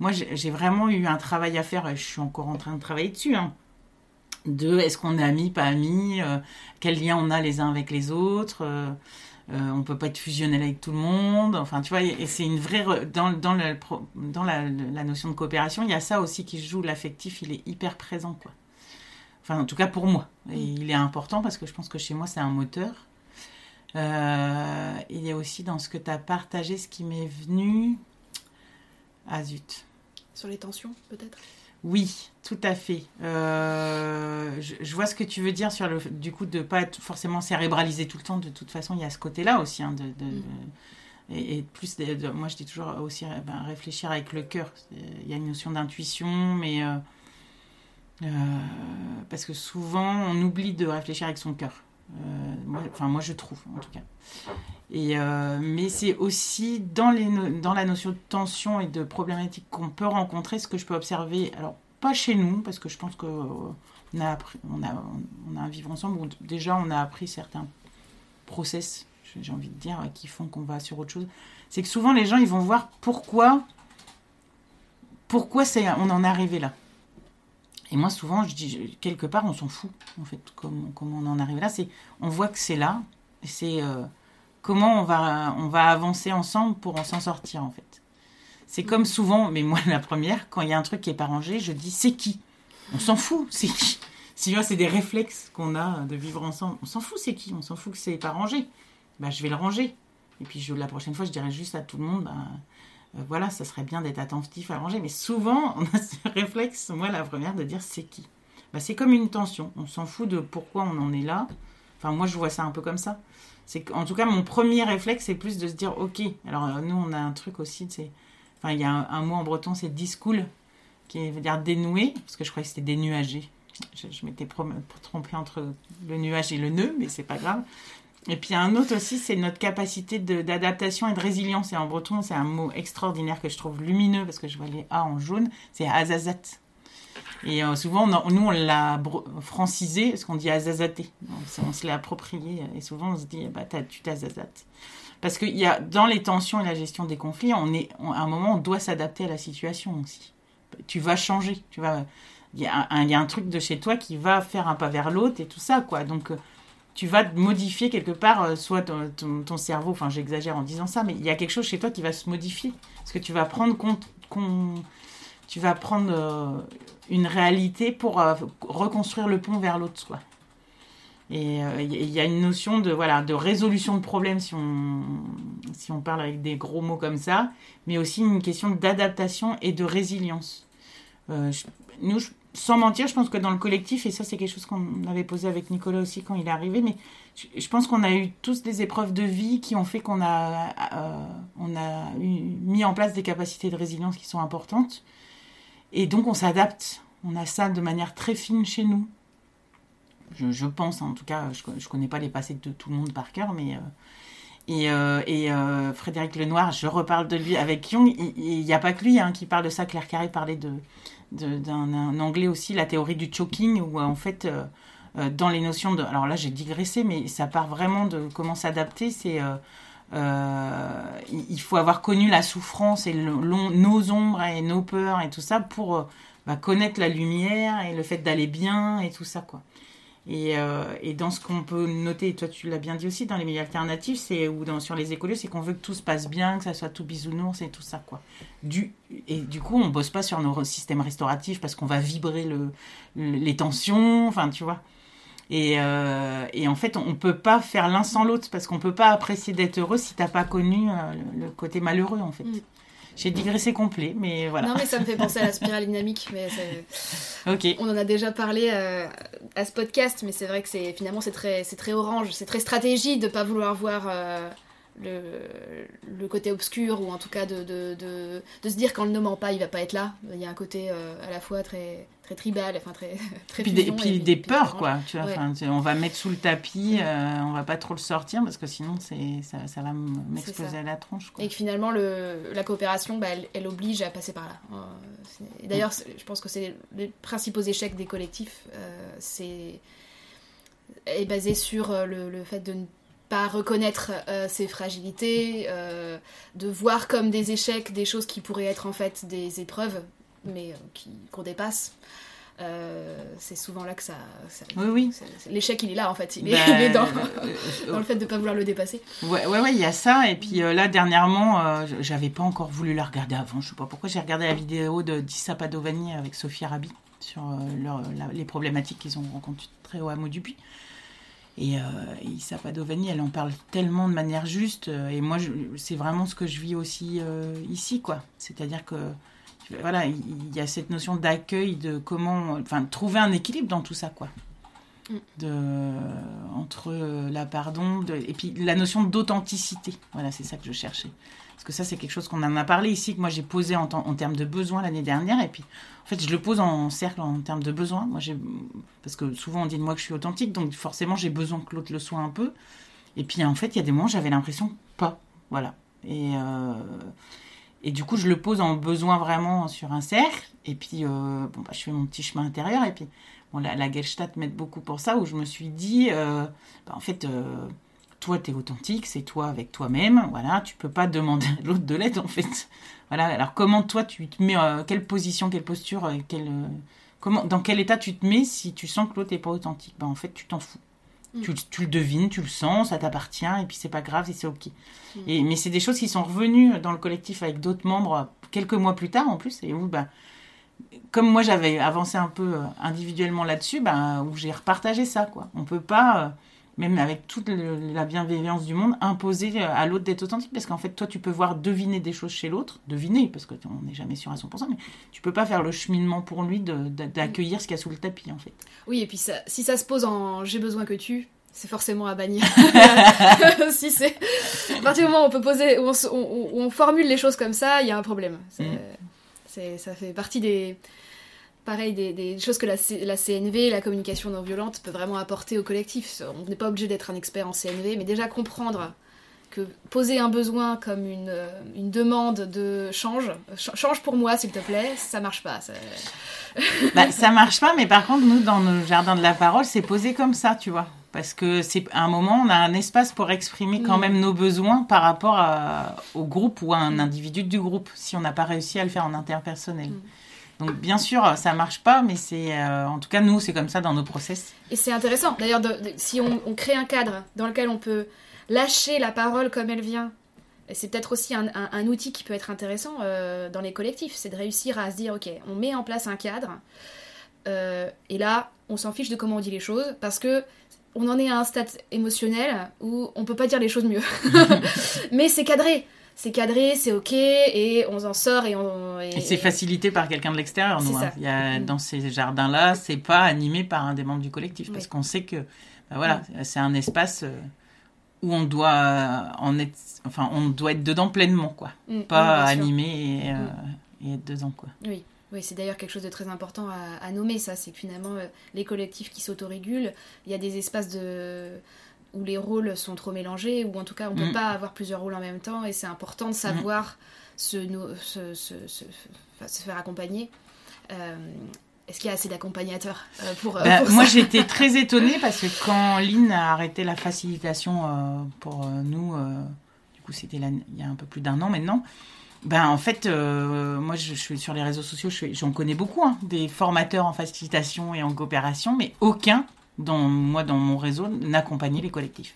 moi, j'ai vraiment eu un travail à faire, et je suis encore en train de travailler dessus. Hein, de est-ce qu'on est amis, pas amis, quel lien on a les uns avec les autres. Euh, on peut pas être fusionnel avec tout le monde. Enfin, tu vois, et c'est une vraie dans dans dans la, notion de coopération, il y a ça aussi qui joue l'affectif. Il est hyper présent, quoi. Enfin, en tout cas pour moi, et mm. il est important parce que je pense que chez moi c'est un moteur. Euh, il y a aussi dans ce que tu as partagé, ce qui m'est venu. Ah zut. Sur les tensions, peut-être? Oui, tout à fait. Euh, je, vois ce que tu veux dire sur le du coup de pas être forcément cérébralisé tout le temps. De toute façon, il y a ce côté-là aussi. Hein, de, mm. et, plus, moi je dis toujours aussi ben, réfléchir avec le cœur. Il y a une notion d'intuition, mais euh, euh, parce que souvent on oublie de réfléchir avec son cœur. Enfin, moi je trouve en tout cas. Et, mais c'est aussi dans, la notion de tension et de problématique qu'on peut rencontrer, ce que je peux observer, alors pas chez nous, parce que je pense qu'on euh, on a, un vivre ensemble où déjà on a appris certains process, j'ai envie de dire, qui font qu'on va sur autre chose. C'est que souvent les gens ils vont voir pourquoi, pourquoi on en est arrivé là. Et moi souvent je dis quelque part on s'en fout en fait comment, comment on en est arrivé là. C'est on voit que c'est là, et c'est euh, comment on va, on va avancer ensemble pour s'en sortir en fait. C'est comme souvent, mais moi (laughs) la première, quand il y a un truc qui est pas rangé, je dis c'est qui? On s'en fout, c'est qui? Si c'est des réflexes qu'on a de vivre ensemble. On s'en fout, c'est qui? On s'en fout que c'est pas rangé. Bah, je vais le ranger. Et puis je, la prochaine fois, je dirais juste à tout le monde, bah, voilà, ça serait bien d'être attentif à ranger. Mais souvent, (laughs) on a ce réflexe, moi la première, de dire c'est qui? Bah, C'est comme une tension. On s'en fout de pourquoi on en est là. Enfin, moi, je vois ça un peu comme ça c'est en tout cas mon premier réflexe c'est plus de se dire ok alors euh, nous on a un truc aussi c'est enfin il y a un, mot en breton c'est discool qui veut dire dénouer parce que je croyais que c'était dénuagé je, je m'étais trompée entre le nuage et le nœud mais c'est pas grave et puis un autre aussi c'est notre capacité d'adaptation et de résilience et en breton c'est un mot extraordinaire que je trouve lumineux parce que je vois les A en jaune c'est azazat Et euh, souvent, nous, on l'a francisé, parce qu'on dit azazaté. On, se l'est approprié, et souvent, on se dit, bah, t'as- tu t'azazates. Parce qu'il y a, dans les tensions et la gestion des conflits, on est, à un moment, on doit s'adapter à la situation aussi. Tu vas changer, tu vas, il y, y a un truc de chez toi qui va faire un pas vers l'autre et tout ça, quoi. Donc, euh, tu vas modifier quelque part, euh, soit ton, cerveau, enfin, j'exagère en disant ça, mais il y a quelque chose chez toi qui va se modifier. Parce que tu vas prendre euh, une réalité pour euh, reconstruire le pont vers l'autre soi. Et il y a une notion de, voilà, de résolution de problèmes si on, parle avec des gros mots comme ça, mais aussi une question d'adaptation et de résilience. Nous, sans mentir, je pense que dans le collectif, et ça c'est quelque chose qu'on avait posé avec Nicolas aussi quand il est arrivé, mais je, pense qu'on a eu tous des épreuves de vie qui ont fait qu'on a, euh, on a mis en place des capacités de résilience qui sont importantes. Et donc on s'adapte. On a ça de manière très fine chez nous. Je, pense, en tout cas, je ne connais pas les passés de tout le monde par cœur, mais... euh, et, euh, Frédéric Lenoir, je reparle de lui avec Jung, il n'y a pas que lui hein, qui parle de ça. Claire Carré parlait de- d'un un anglais aussi, la théorie du choking, où euh, en fait, euh, euh, dans les notions de... Alors là, j'ai digressé, mais ça part vraiment de comment s'adapter. C'est... il faut avoir connu la souffrance et le- nos ombres et nos peurs et tout ça pour bah, connaître la lumière et le fait d'aller bien et tout ça, quoi. Et, euh, et dans ce qu'on peut noter, et toi tu l'as bien dit aussi, dans les milieux alternatifs, c'est ou dans, sur les écolieux, c'est qu'on veut que tout se passe bien, que ça soit tout bisounours et tout ça, quoi. Du, et du coup, on bosse pas sur nos systèmes restauratifs parce qu'on va vibrer le, le- les tensions, enfin, tu vois. Et, euh, et en fait, on ne peut pas faire l'un sans l'autre parce qu'on peut pas apprécier d'être heureux si t'as pas connu euh, le, le côté malheureux, en fait. Mm. J'ai digressé complet, mais voilà. Non, mais ça me fait penser à la (laughs) spirale dynamique. Mais on en a déjà parlé euh, à ce podcast, mais c'est vrai que c'est finalement c'est très, c'est très orange, c'est très stratégie de pas vouloir voir euh, le, le côté obscur ou en tout cas de, de, de, de se dire quand le ne ment pas, il va pas être là. Il y a un côté euh, à la fois très, très tribal, enfin très, (laughs) très puis des, fusion puis et des puis peurs, quoi. Tu vois, Ouais. on va mettre sous le tapis, euh, on va pas trop le sortir parce que sinon c'est ça, ça va m- m'exposer ça. à la tronche. Quoi. Et que finalement, le, la coopération, bah, elle, elle oblige à passer par là. Euh, et D'ailleurs, je pense que c'est les principaux échecs des collectifs, euh, c'est est basé sur euh, le, le fait de ne pas reconnaître euh, ses fragilités, euh, de voir comme des échecs des choses qui pourraient être en fait des épreuves, mais euh, qui qu'on dépasse. C'est souvent là que ça. ça- Oui, oui. L'échec, il est là en fait. Il est, Bah, (laughs) il est dans, (laughs) dans le fait de ne pas vouloir le dépasser. Ouais, ouais, ouais, il y a ça. Et puis là, dernièrement, j'avais pas encore voulu la regarder avant. Je sais pas pourquoi. J'ai regardé la vidéo de Dissa Padovani avec Sophie Arabi sur leur- la- les problématiques qu'ils ont rencontrées au hameau du Puy. Et euh, Issa Padovani, elle en parle tellement de manière juste. euh, et moi, c'est vraiment ce que je vis aussi euh, ici, quoi. C'est-à-dire que voilà, il y a cette notion d'accueil, de comment, enfin, trouver un équilibre dans tout ça, quoi. Mm. De, entre euh, la pardon, de, et puis la notion d'authenticité. Voilà, c'est ça que je cherchais. Parce que ça, c'est quelque chose qu'on en a parlé ici, que moi j'ai posé en, termes de besoins l'année dernière. Et puis, en fait, je le pose en cercle en termes de besoins. Moi, j'ai, parce que souvent on dit de moi que je suis authentique, donc forcément j'ai besoin que l'autre le soit un peu. Et puis, en fait, il y a des moments, j'avais l'impression pas. Voilà. Et, euh, et du coup, je le pose en besoin vraiment sur un cercle. Et puis, euh, bon, bah, je fais mon petit chemin intérieur. Et puis, bon, la, la m'aide beaucoup pour ça, où je me suis dit, euh, bah, en fait, toi, tu es authentique, c'est toi avec toi-même. Voilà, tu peux pas demander à l'autre de l'aide, en fait. Voilà, alors comment toi, tu te mets, euh, quelle position, quelle posture, euh, quelle, euh, comment, dans quel état tu te mets si tu sens que l'autre n'est pas authentique? Bah, En fait, tu t'en fous. Mm. Tu, tu le devines, tu le sens, ça t'appartient, et puis c'est pas grave, et c'est ok. Mm. Et, mais c'est des choses qui sont revenues dans le collectif avec d'autres membres quelques mois plus tard en plus, et où, bah, comme moi j'avais avancé un peu individuellement là-dessus, bah, où j'ai repartagé ça. Quoi. On peut pas, même avec toute le- la bienveillance du monde, imposer euh, à l'autre d'être authentique, parce qu'en fait, toi, tu peux voir deviner des choses chez l'autre, deviner, parce qu'on n'est jamais sûr à 100%, mais tu peux pas faire le cheminement pour lui d'accueillir ce qu'il y a sous le tapis, en fait. Oui, et puis ça, si ça se pose en j'ai besoin que tu, c'est forcément à bannir. (laughs) si c'est. À partir du moment où on peut poser, où on, se- où- où on formule les choses comme ça, il y a un problème. C'est- Mm. ça fait partie des. Pareil, des, des choses que la, C- la CNV, la communication non violente, peut vraiment apporter au collectif. On n'est pas obligé d'être un expert en CNV, mais déjà comprendre que poser un besoin comme une, euh, une demande de change, ch- change pour moi s'il te plaît, ça marche pas. ça- Bah, ça marche pas, mais par contre, nous, dans nos jardins de la parole, c'est posé comme ça, tu vois. Parce que c'est un moment, on a un espace pour exprimer quand Mm. même nos besoins par rapport à- au groupe ou à un individu du groupe, si on n'a pas réussi à le faire en interpersonnel. Mm. Donc, bien sûr, ça marche pas, mais c'est. euh, en tout cas, nous, c'est comme ça dans nos process. Et c'est intéressant. D'ailleurs, si on, crée un cadre dans lequel on peut lâcher la parole comme elle vient, c'est peut-être aussi un, outil qui peut être intéressant euh, dans les collectifs, c'est de réussir à se dire, ok, on met en place un cadre, euh, et là, on s'en fiche de comment on dit les choses, parce que on en est à un stade émotionnel où on peut pas dire les choses mieux. (laughs) Mais c'est cadré. C'est cadré, c'est ok, et on en sort et on... Et c'est facilité par quelqu'un de l'extérieur, nous. Hein. Il y a, Mm. dans ces jardins-là, c'est pas animé par un des membres du collectif, parce Oui. qu'on sait que, bah voilà, c'est un espace euh, où on doit en être, enfin, on doit être dedans pleinement, quoi. Mm, Pas mm, sûr. animé et, euh, et être dedans, quoi. Oui, oui c'est d'ailleurs quelque chose de très important à, à nommer, ça. C'est que finalement, euh, les collectifs qui s'autorégulent, il y a des espaces de où les rôles sont trop mélangés, ou en tout cas, on ne peut Mm. pas avoir plusieurs rôles en même temps, et c'est important de savoir se, no- se, se- se- enfin, se faire accompagner. Euh, Est-ce qu'il y a assez d'accompagnateurs euh, pour, euh, Bah, pour moi, j'étais (laughs) très étonnée parce que quand Lynn a arrêté la facilitation euh, pour nous, du coup, c'était il y a un peu plus d'un an maintenant. Ben, en fait, euh, moi, je, je suis sur les réseaux sociaux, je j'en connais beaucoup, hein, des formateurs en facilitation et en coopération, mais aucun, dans, moi, dans mon réseau, n'accompagnait les collectifs.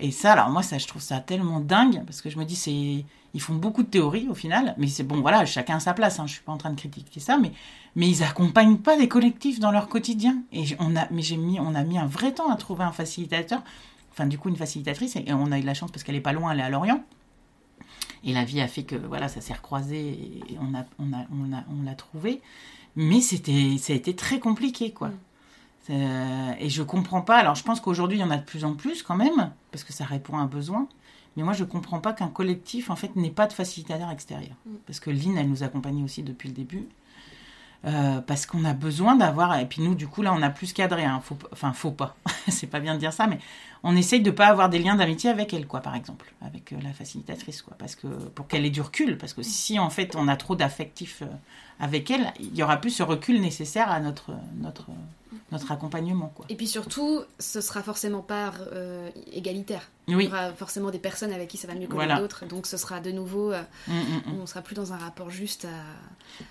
Et ça, alors moi, ça, je trouve ça tellement dingue, parce que je me dis, ils font beaucoup de théories au final, mais c'est bon, voilà, chacun à sa place, hein, je suis pas en train de critiquer ça, mais mais ils accompagnent pas les collectifs dans leur quotidien. Et on a, mais mis, on a mis un vrai temps à trouver un facilitateur, enfin du coup une facilitatrice, et on a eu de la chance parce qu'elle est pas loin, elle est à Lorient. Et la vie a fait que voilà, ça s'est recroisé et on a, on a, on a, on l'a trouvé. Mais c'était, ça a été très compliqué, quoi. C'est- Et je comprends pas. Alors je pense qu'aujourd'hui il y en a de plus en plus quand même, parce que ça répond à un besoin. Mais moi je comprends pas qu'un collectif en fait n'ait pas de facilitateur extérieur. Mm. Parce que Lynn, elle nous accompagnait aussi depuis le début. Euh, parce qu'on a besoin d'avoir et puis nous du coup là on a plus cadré hein. faut, enfin faut pas (laughs) c'est pas bien de dire ça mais on essaye de pas avoir des liens d'amitié avec elle quoi par exemple avec euh, la facilitatrice quoi parce que pour qu'elle ait du recul parce que si en fait on a trop d'affectif euh, avec elle il y aura plus ce recul nécessaire à notre notre notre accompagnement quoi Et puis surtout, ce sera forcément pas euh, égalitaire. Il y aura forcément des personnes avec qui ça va mieux que Voilà. d'autres, donc ce sera de nouveau, euh, Mm, mm, mm. on sera plus dans un rapport juste à...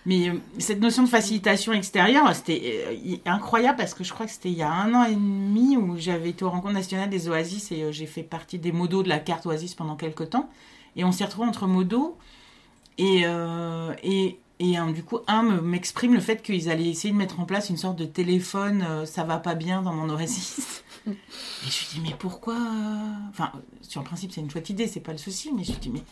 Mais euh, cette notion de facilitation extérieure, c'était euh, incroyable parce que je crois que c'était il y a un an et demi où j'avais été aux rencontres nationales des Oasis et j'ai fait partie des modos de la carte Oasis pendant quelques temps. Et on s'est retrouvés entre modos et, et, et euh, du coup, un me- m'exprime le fait qu'ils allaient essayer de mettre en place une sorte de téléphone, euh, ça va pas bien dans mon Oasis. (laughs) et je lui dis, mais pourquoi euh, Enfin, euh, sur le principe, c'est une chouette idée, c'est pas le souci, mais je lui dis, mais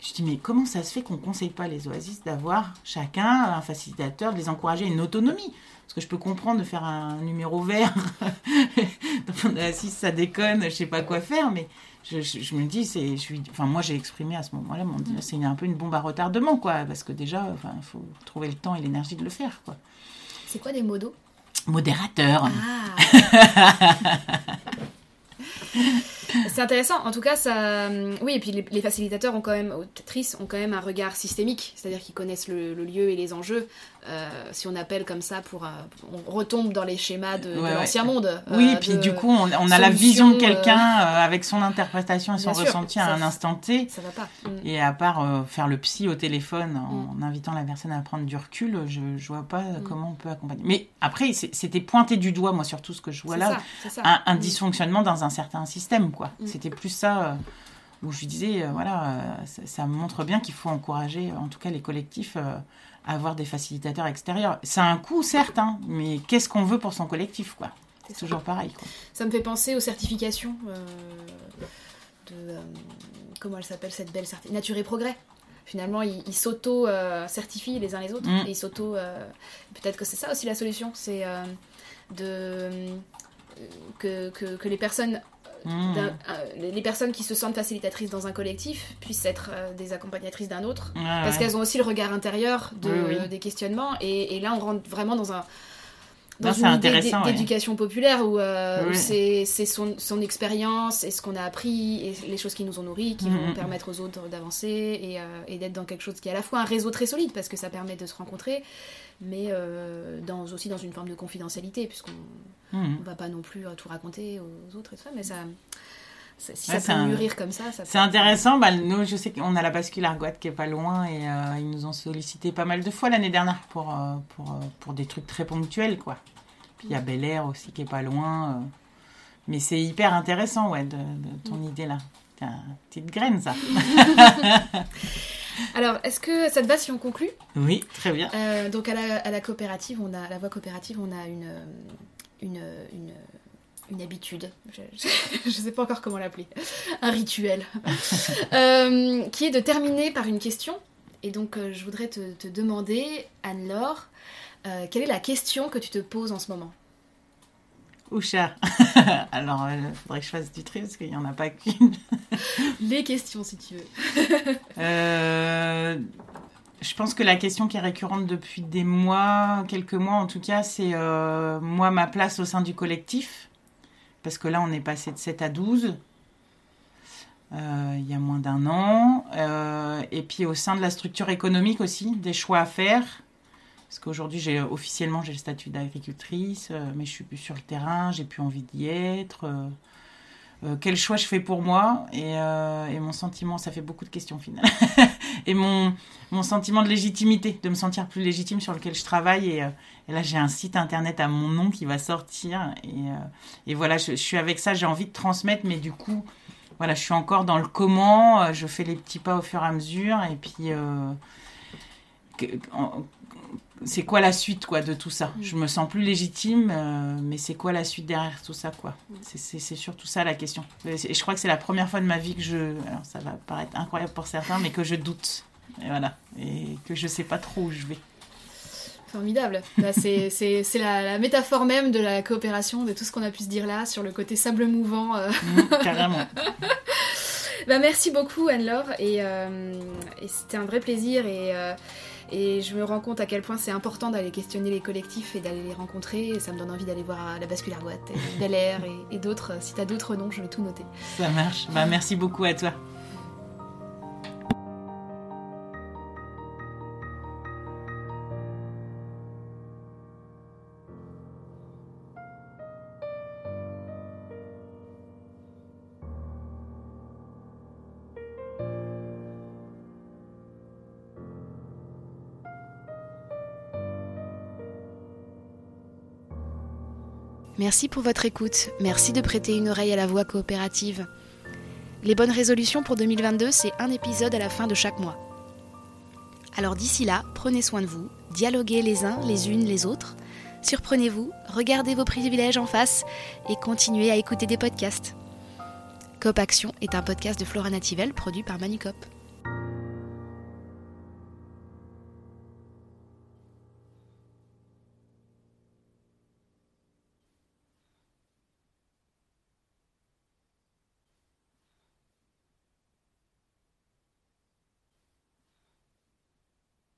je dis, mais comment ça se fait qu'on ne conseille pas les oasis d'avoir chacun un facilitateur, de les encourager à une autonomie? Parce que je peux comprendre de faire un numéro vert, (laughs) dans mon oasis, ça déconne, je sais pas quoi faire, mais je, je- je me dis, c'est, je suis, enfin, moi j'ai exprimé à ce moment-là, mon c'est un peu une bombe à retardement, quoi, parce que déjà, enfin, il faut trouver le temps et l'énergie de le faire, quoi. C'est quoi des modos Modérateur. Ah (laughs) C'est intéressant. En tout cas, ça. Oui, et puis les, les facilitateurs ont quand même, Tetris ont quand même un regard systémique, c'est-à-dire qu'ils connaissent le, le lieu et les enjeux. Euh, si on appelle comme ça, pour, euh, on retombe dans les schémas de, de Ouais, ouais. l'ancien monde. Oui, euh, et puis du coup, on, on a la vision de quelqu'un avec son interprétation et son sûr, ressenti à un instant T. ça va pas. Mm. Et à part faire le psy au téléphone en invitant la personne à prendre du recul, je, je vois pas Mm. comment on peut accompagner. Mais après, c'était pointé du doigt, moi, surtout ce que je vois là, ça, c'est ça. un, un Mm. dysfonctionnement dans un certain système, quoi. Mm. C'était plus ça où je disais, voilà, ça, ça montre bien qu'il faut encourager, en tout cas les collectifs, avoir des facilitateurs extérieurs. C'est un coût, certes, hein, mais qu'est-ce qu'on veut pour son collectif, quoi C'est toujours pareil, quoi. Ça me fait penser aux certifications euh, de. euh, comment elle s'appelle cette belle certification Nature et Progrès. Finalement, ils ils s'auto-certifient les uns les autres. Mm. Et ils s'auto. euh, Peut-être que c'est ça aussi la solution. C'est euh, de. euh, Que, que, que les personnes. Mm. d'un- euh, les personnes qui se sentent facilitatrices dans un collectif puissent être euh, des accompagnatrices d'un autre. Ouais, Parce ouais. qu'elles ont aussi le regard intérieur de, Oui, oui. des questionnements. Et, et là, on rentre vraiment dans un, dans une idée d'éducation populaire où, c'est son, son expérience et ce qu'on a appris et les choses qui nous ont nourris qui vont permettre aux autres d'avancer et, et d'être dans quelque chose qui est à la fois un réseau très solide parce que ça permet de se rencontrer, mais euh, dans, aussi dans une forme de confidentialité, puisqu'on ne va pas non plus tout raconter aux autres et tout ça, mais ça, si ça peut mûrir comme ça, C'est intéressant. Bah, nous, je sais qu'on a la bascule Argoat qui est pas loin et euh, ils nous ont sollicité pas mal de fois l'année dernière pour, euh, pour, pour des trucs très ponctuels, quoi. Puis il y a Bel Air aussi qui est pas loin. mais c'est hyper intéressant, ouais, de, ton mm. idée là. C'est une petite graine, ça. (laughs) Alors, est-ce que ça te va si on conclut? Oui, très bien. Euh, donc, à la, coopérative, on a, la voie coopérative, on a une, une, une, habitude, je ne (laughs) sais pas encore comment l'appeler, un rituel, (laughs) euh, qui est de terminer par une question. Et donc, euh, je voudrais te, te demander, Anne-Laure, quelle est la question que tu te poses en ce moment? Oucha. (laughs) Alors, il faudrait que je fasse du tri parce qu'il n'y en a pas qu'une. Les questions, si tu veux. Euh, je pense que la question qui est récurrente depuis des mois, quelques mois en tout cas, c'est euh, moi, ma place au sein du collectif. Parce que là, on est passé de 7 à 12. Euh, il y a moins d'un an. et puis au sein de la structure économique aussi, des choix à faire. Parce qu'aujourd'hui, j'ai officiellement j'ai le statut d'agricultrice, euh, mais je suis plus sur le terrain, j'ai plus envie d'y être. Euh, euh, quel choix je fais pour moi? Et, mon sentiment, ça fait beaucoup de questions finalement. (laughs) et mon, mon sentiment de légitimité, de me sentir plus légitime sur lequel je travaille. Et, là, j'ai un site internet à mon nom qui va sortir. Et, voilà, je, suis avec ça, j'ai envie de transmettre, mais du coup, voilà, je suis encore dans le comment, je fais les petits pas au fur et à mesure. Et puis c'est quoi la suite quoi de tout ça? Mm. Je me sens plus légitime, euh, mais c'est quoi la suite derrière tout ça quoi? Mm. C'est surtout ça la question. Et je crois que c'est la première fois de ma vie que je, alors ça va paraître incroyable pour certains, mais que je doute. Et voilà, et que je sais pas trop où je vais. Formidable. Bah, c'est (laughs) la, métaphore même de la coopération, de tout ce qu'on a pu se dire là sur le côté sable mouvant. Euh. Mm, carrément. (laughs) bah, merci beaucoup Anne-Laure et, euh, et c'était un vrai plaisir et et je me rends compte à quel point c'est important d'aller questionner les collectifs et d'aller les rencontrer. Et ça me donne envie d'aller voir la bascule boîte, Bel Air et, et d'autres. Si tu as d'autres noms, je vais tout noter. Ça marche. Bah, merci beaucoup à toi. Merci pour votre écoute, merci de prêter une oreille à la voix coopérative. Les bonnes résolutions pour 2022, c'est un épisode à la fin de chaque mois. Alors d'ici là, prenez soin de vous, dialoguez les uns les unes les autres, surprenez-vous, regardez vos privilèges en face et continuez à écouter des podcasts. Cop Action est un podcast de Flora Nativelle produit par Manucop.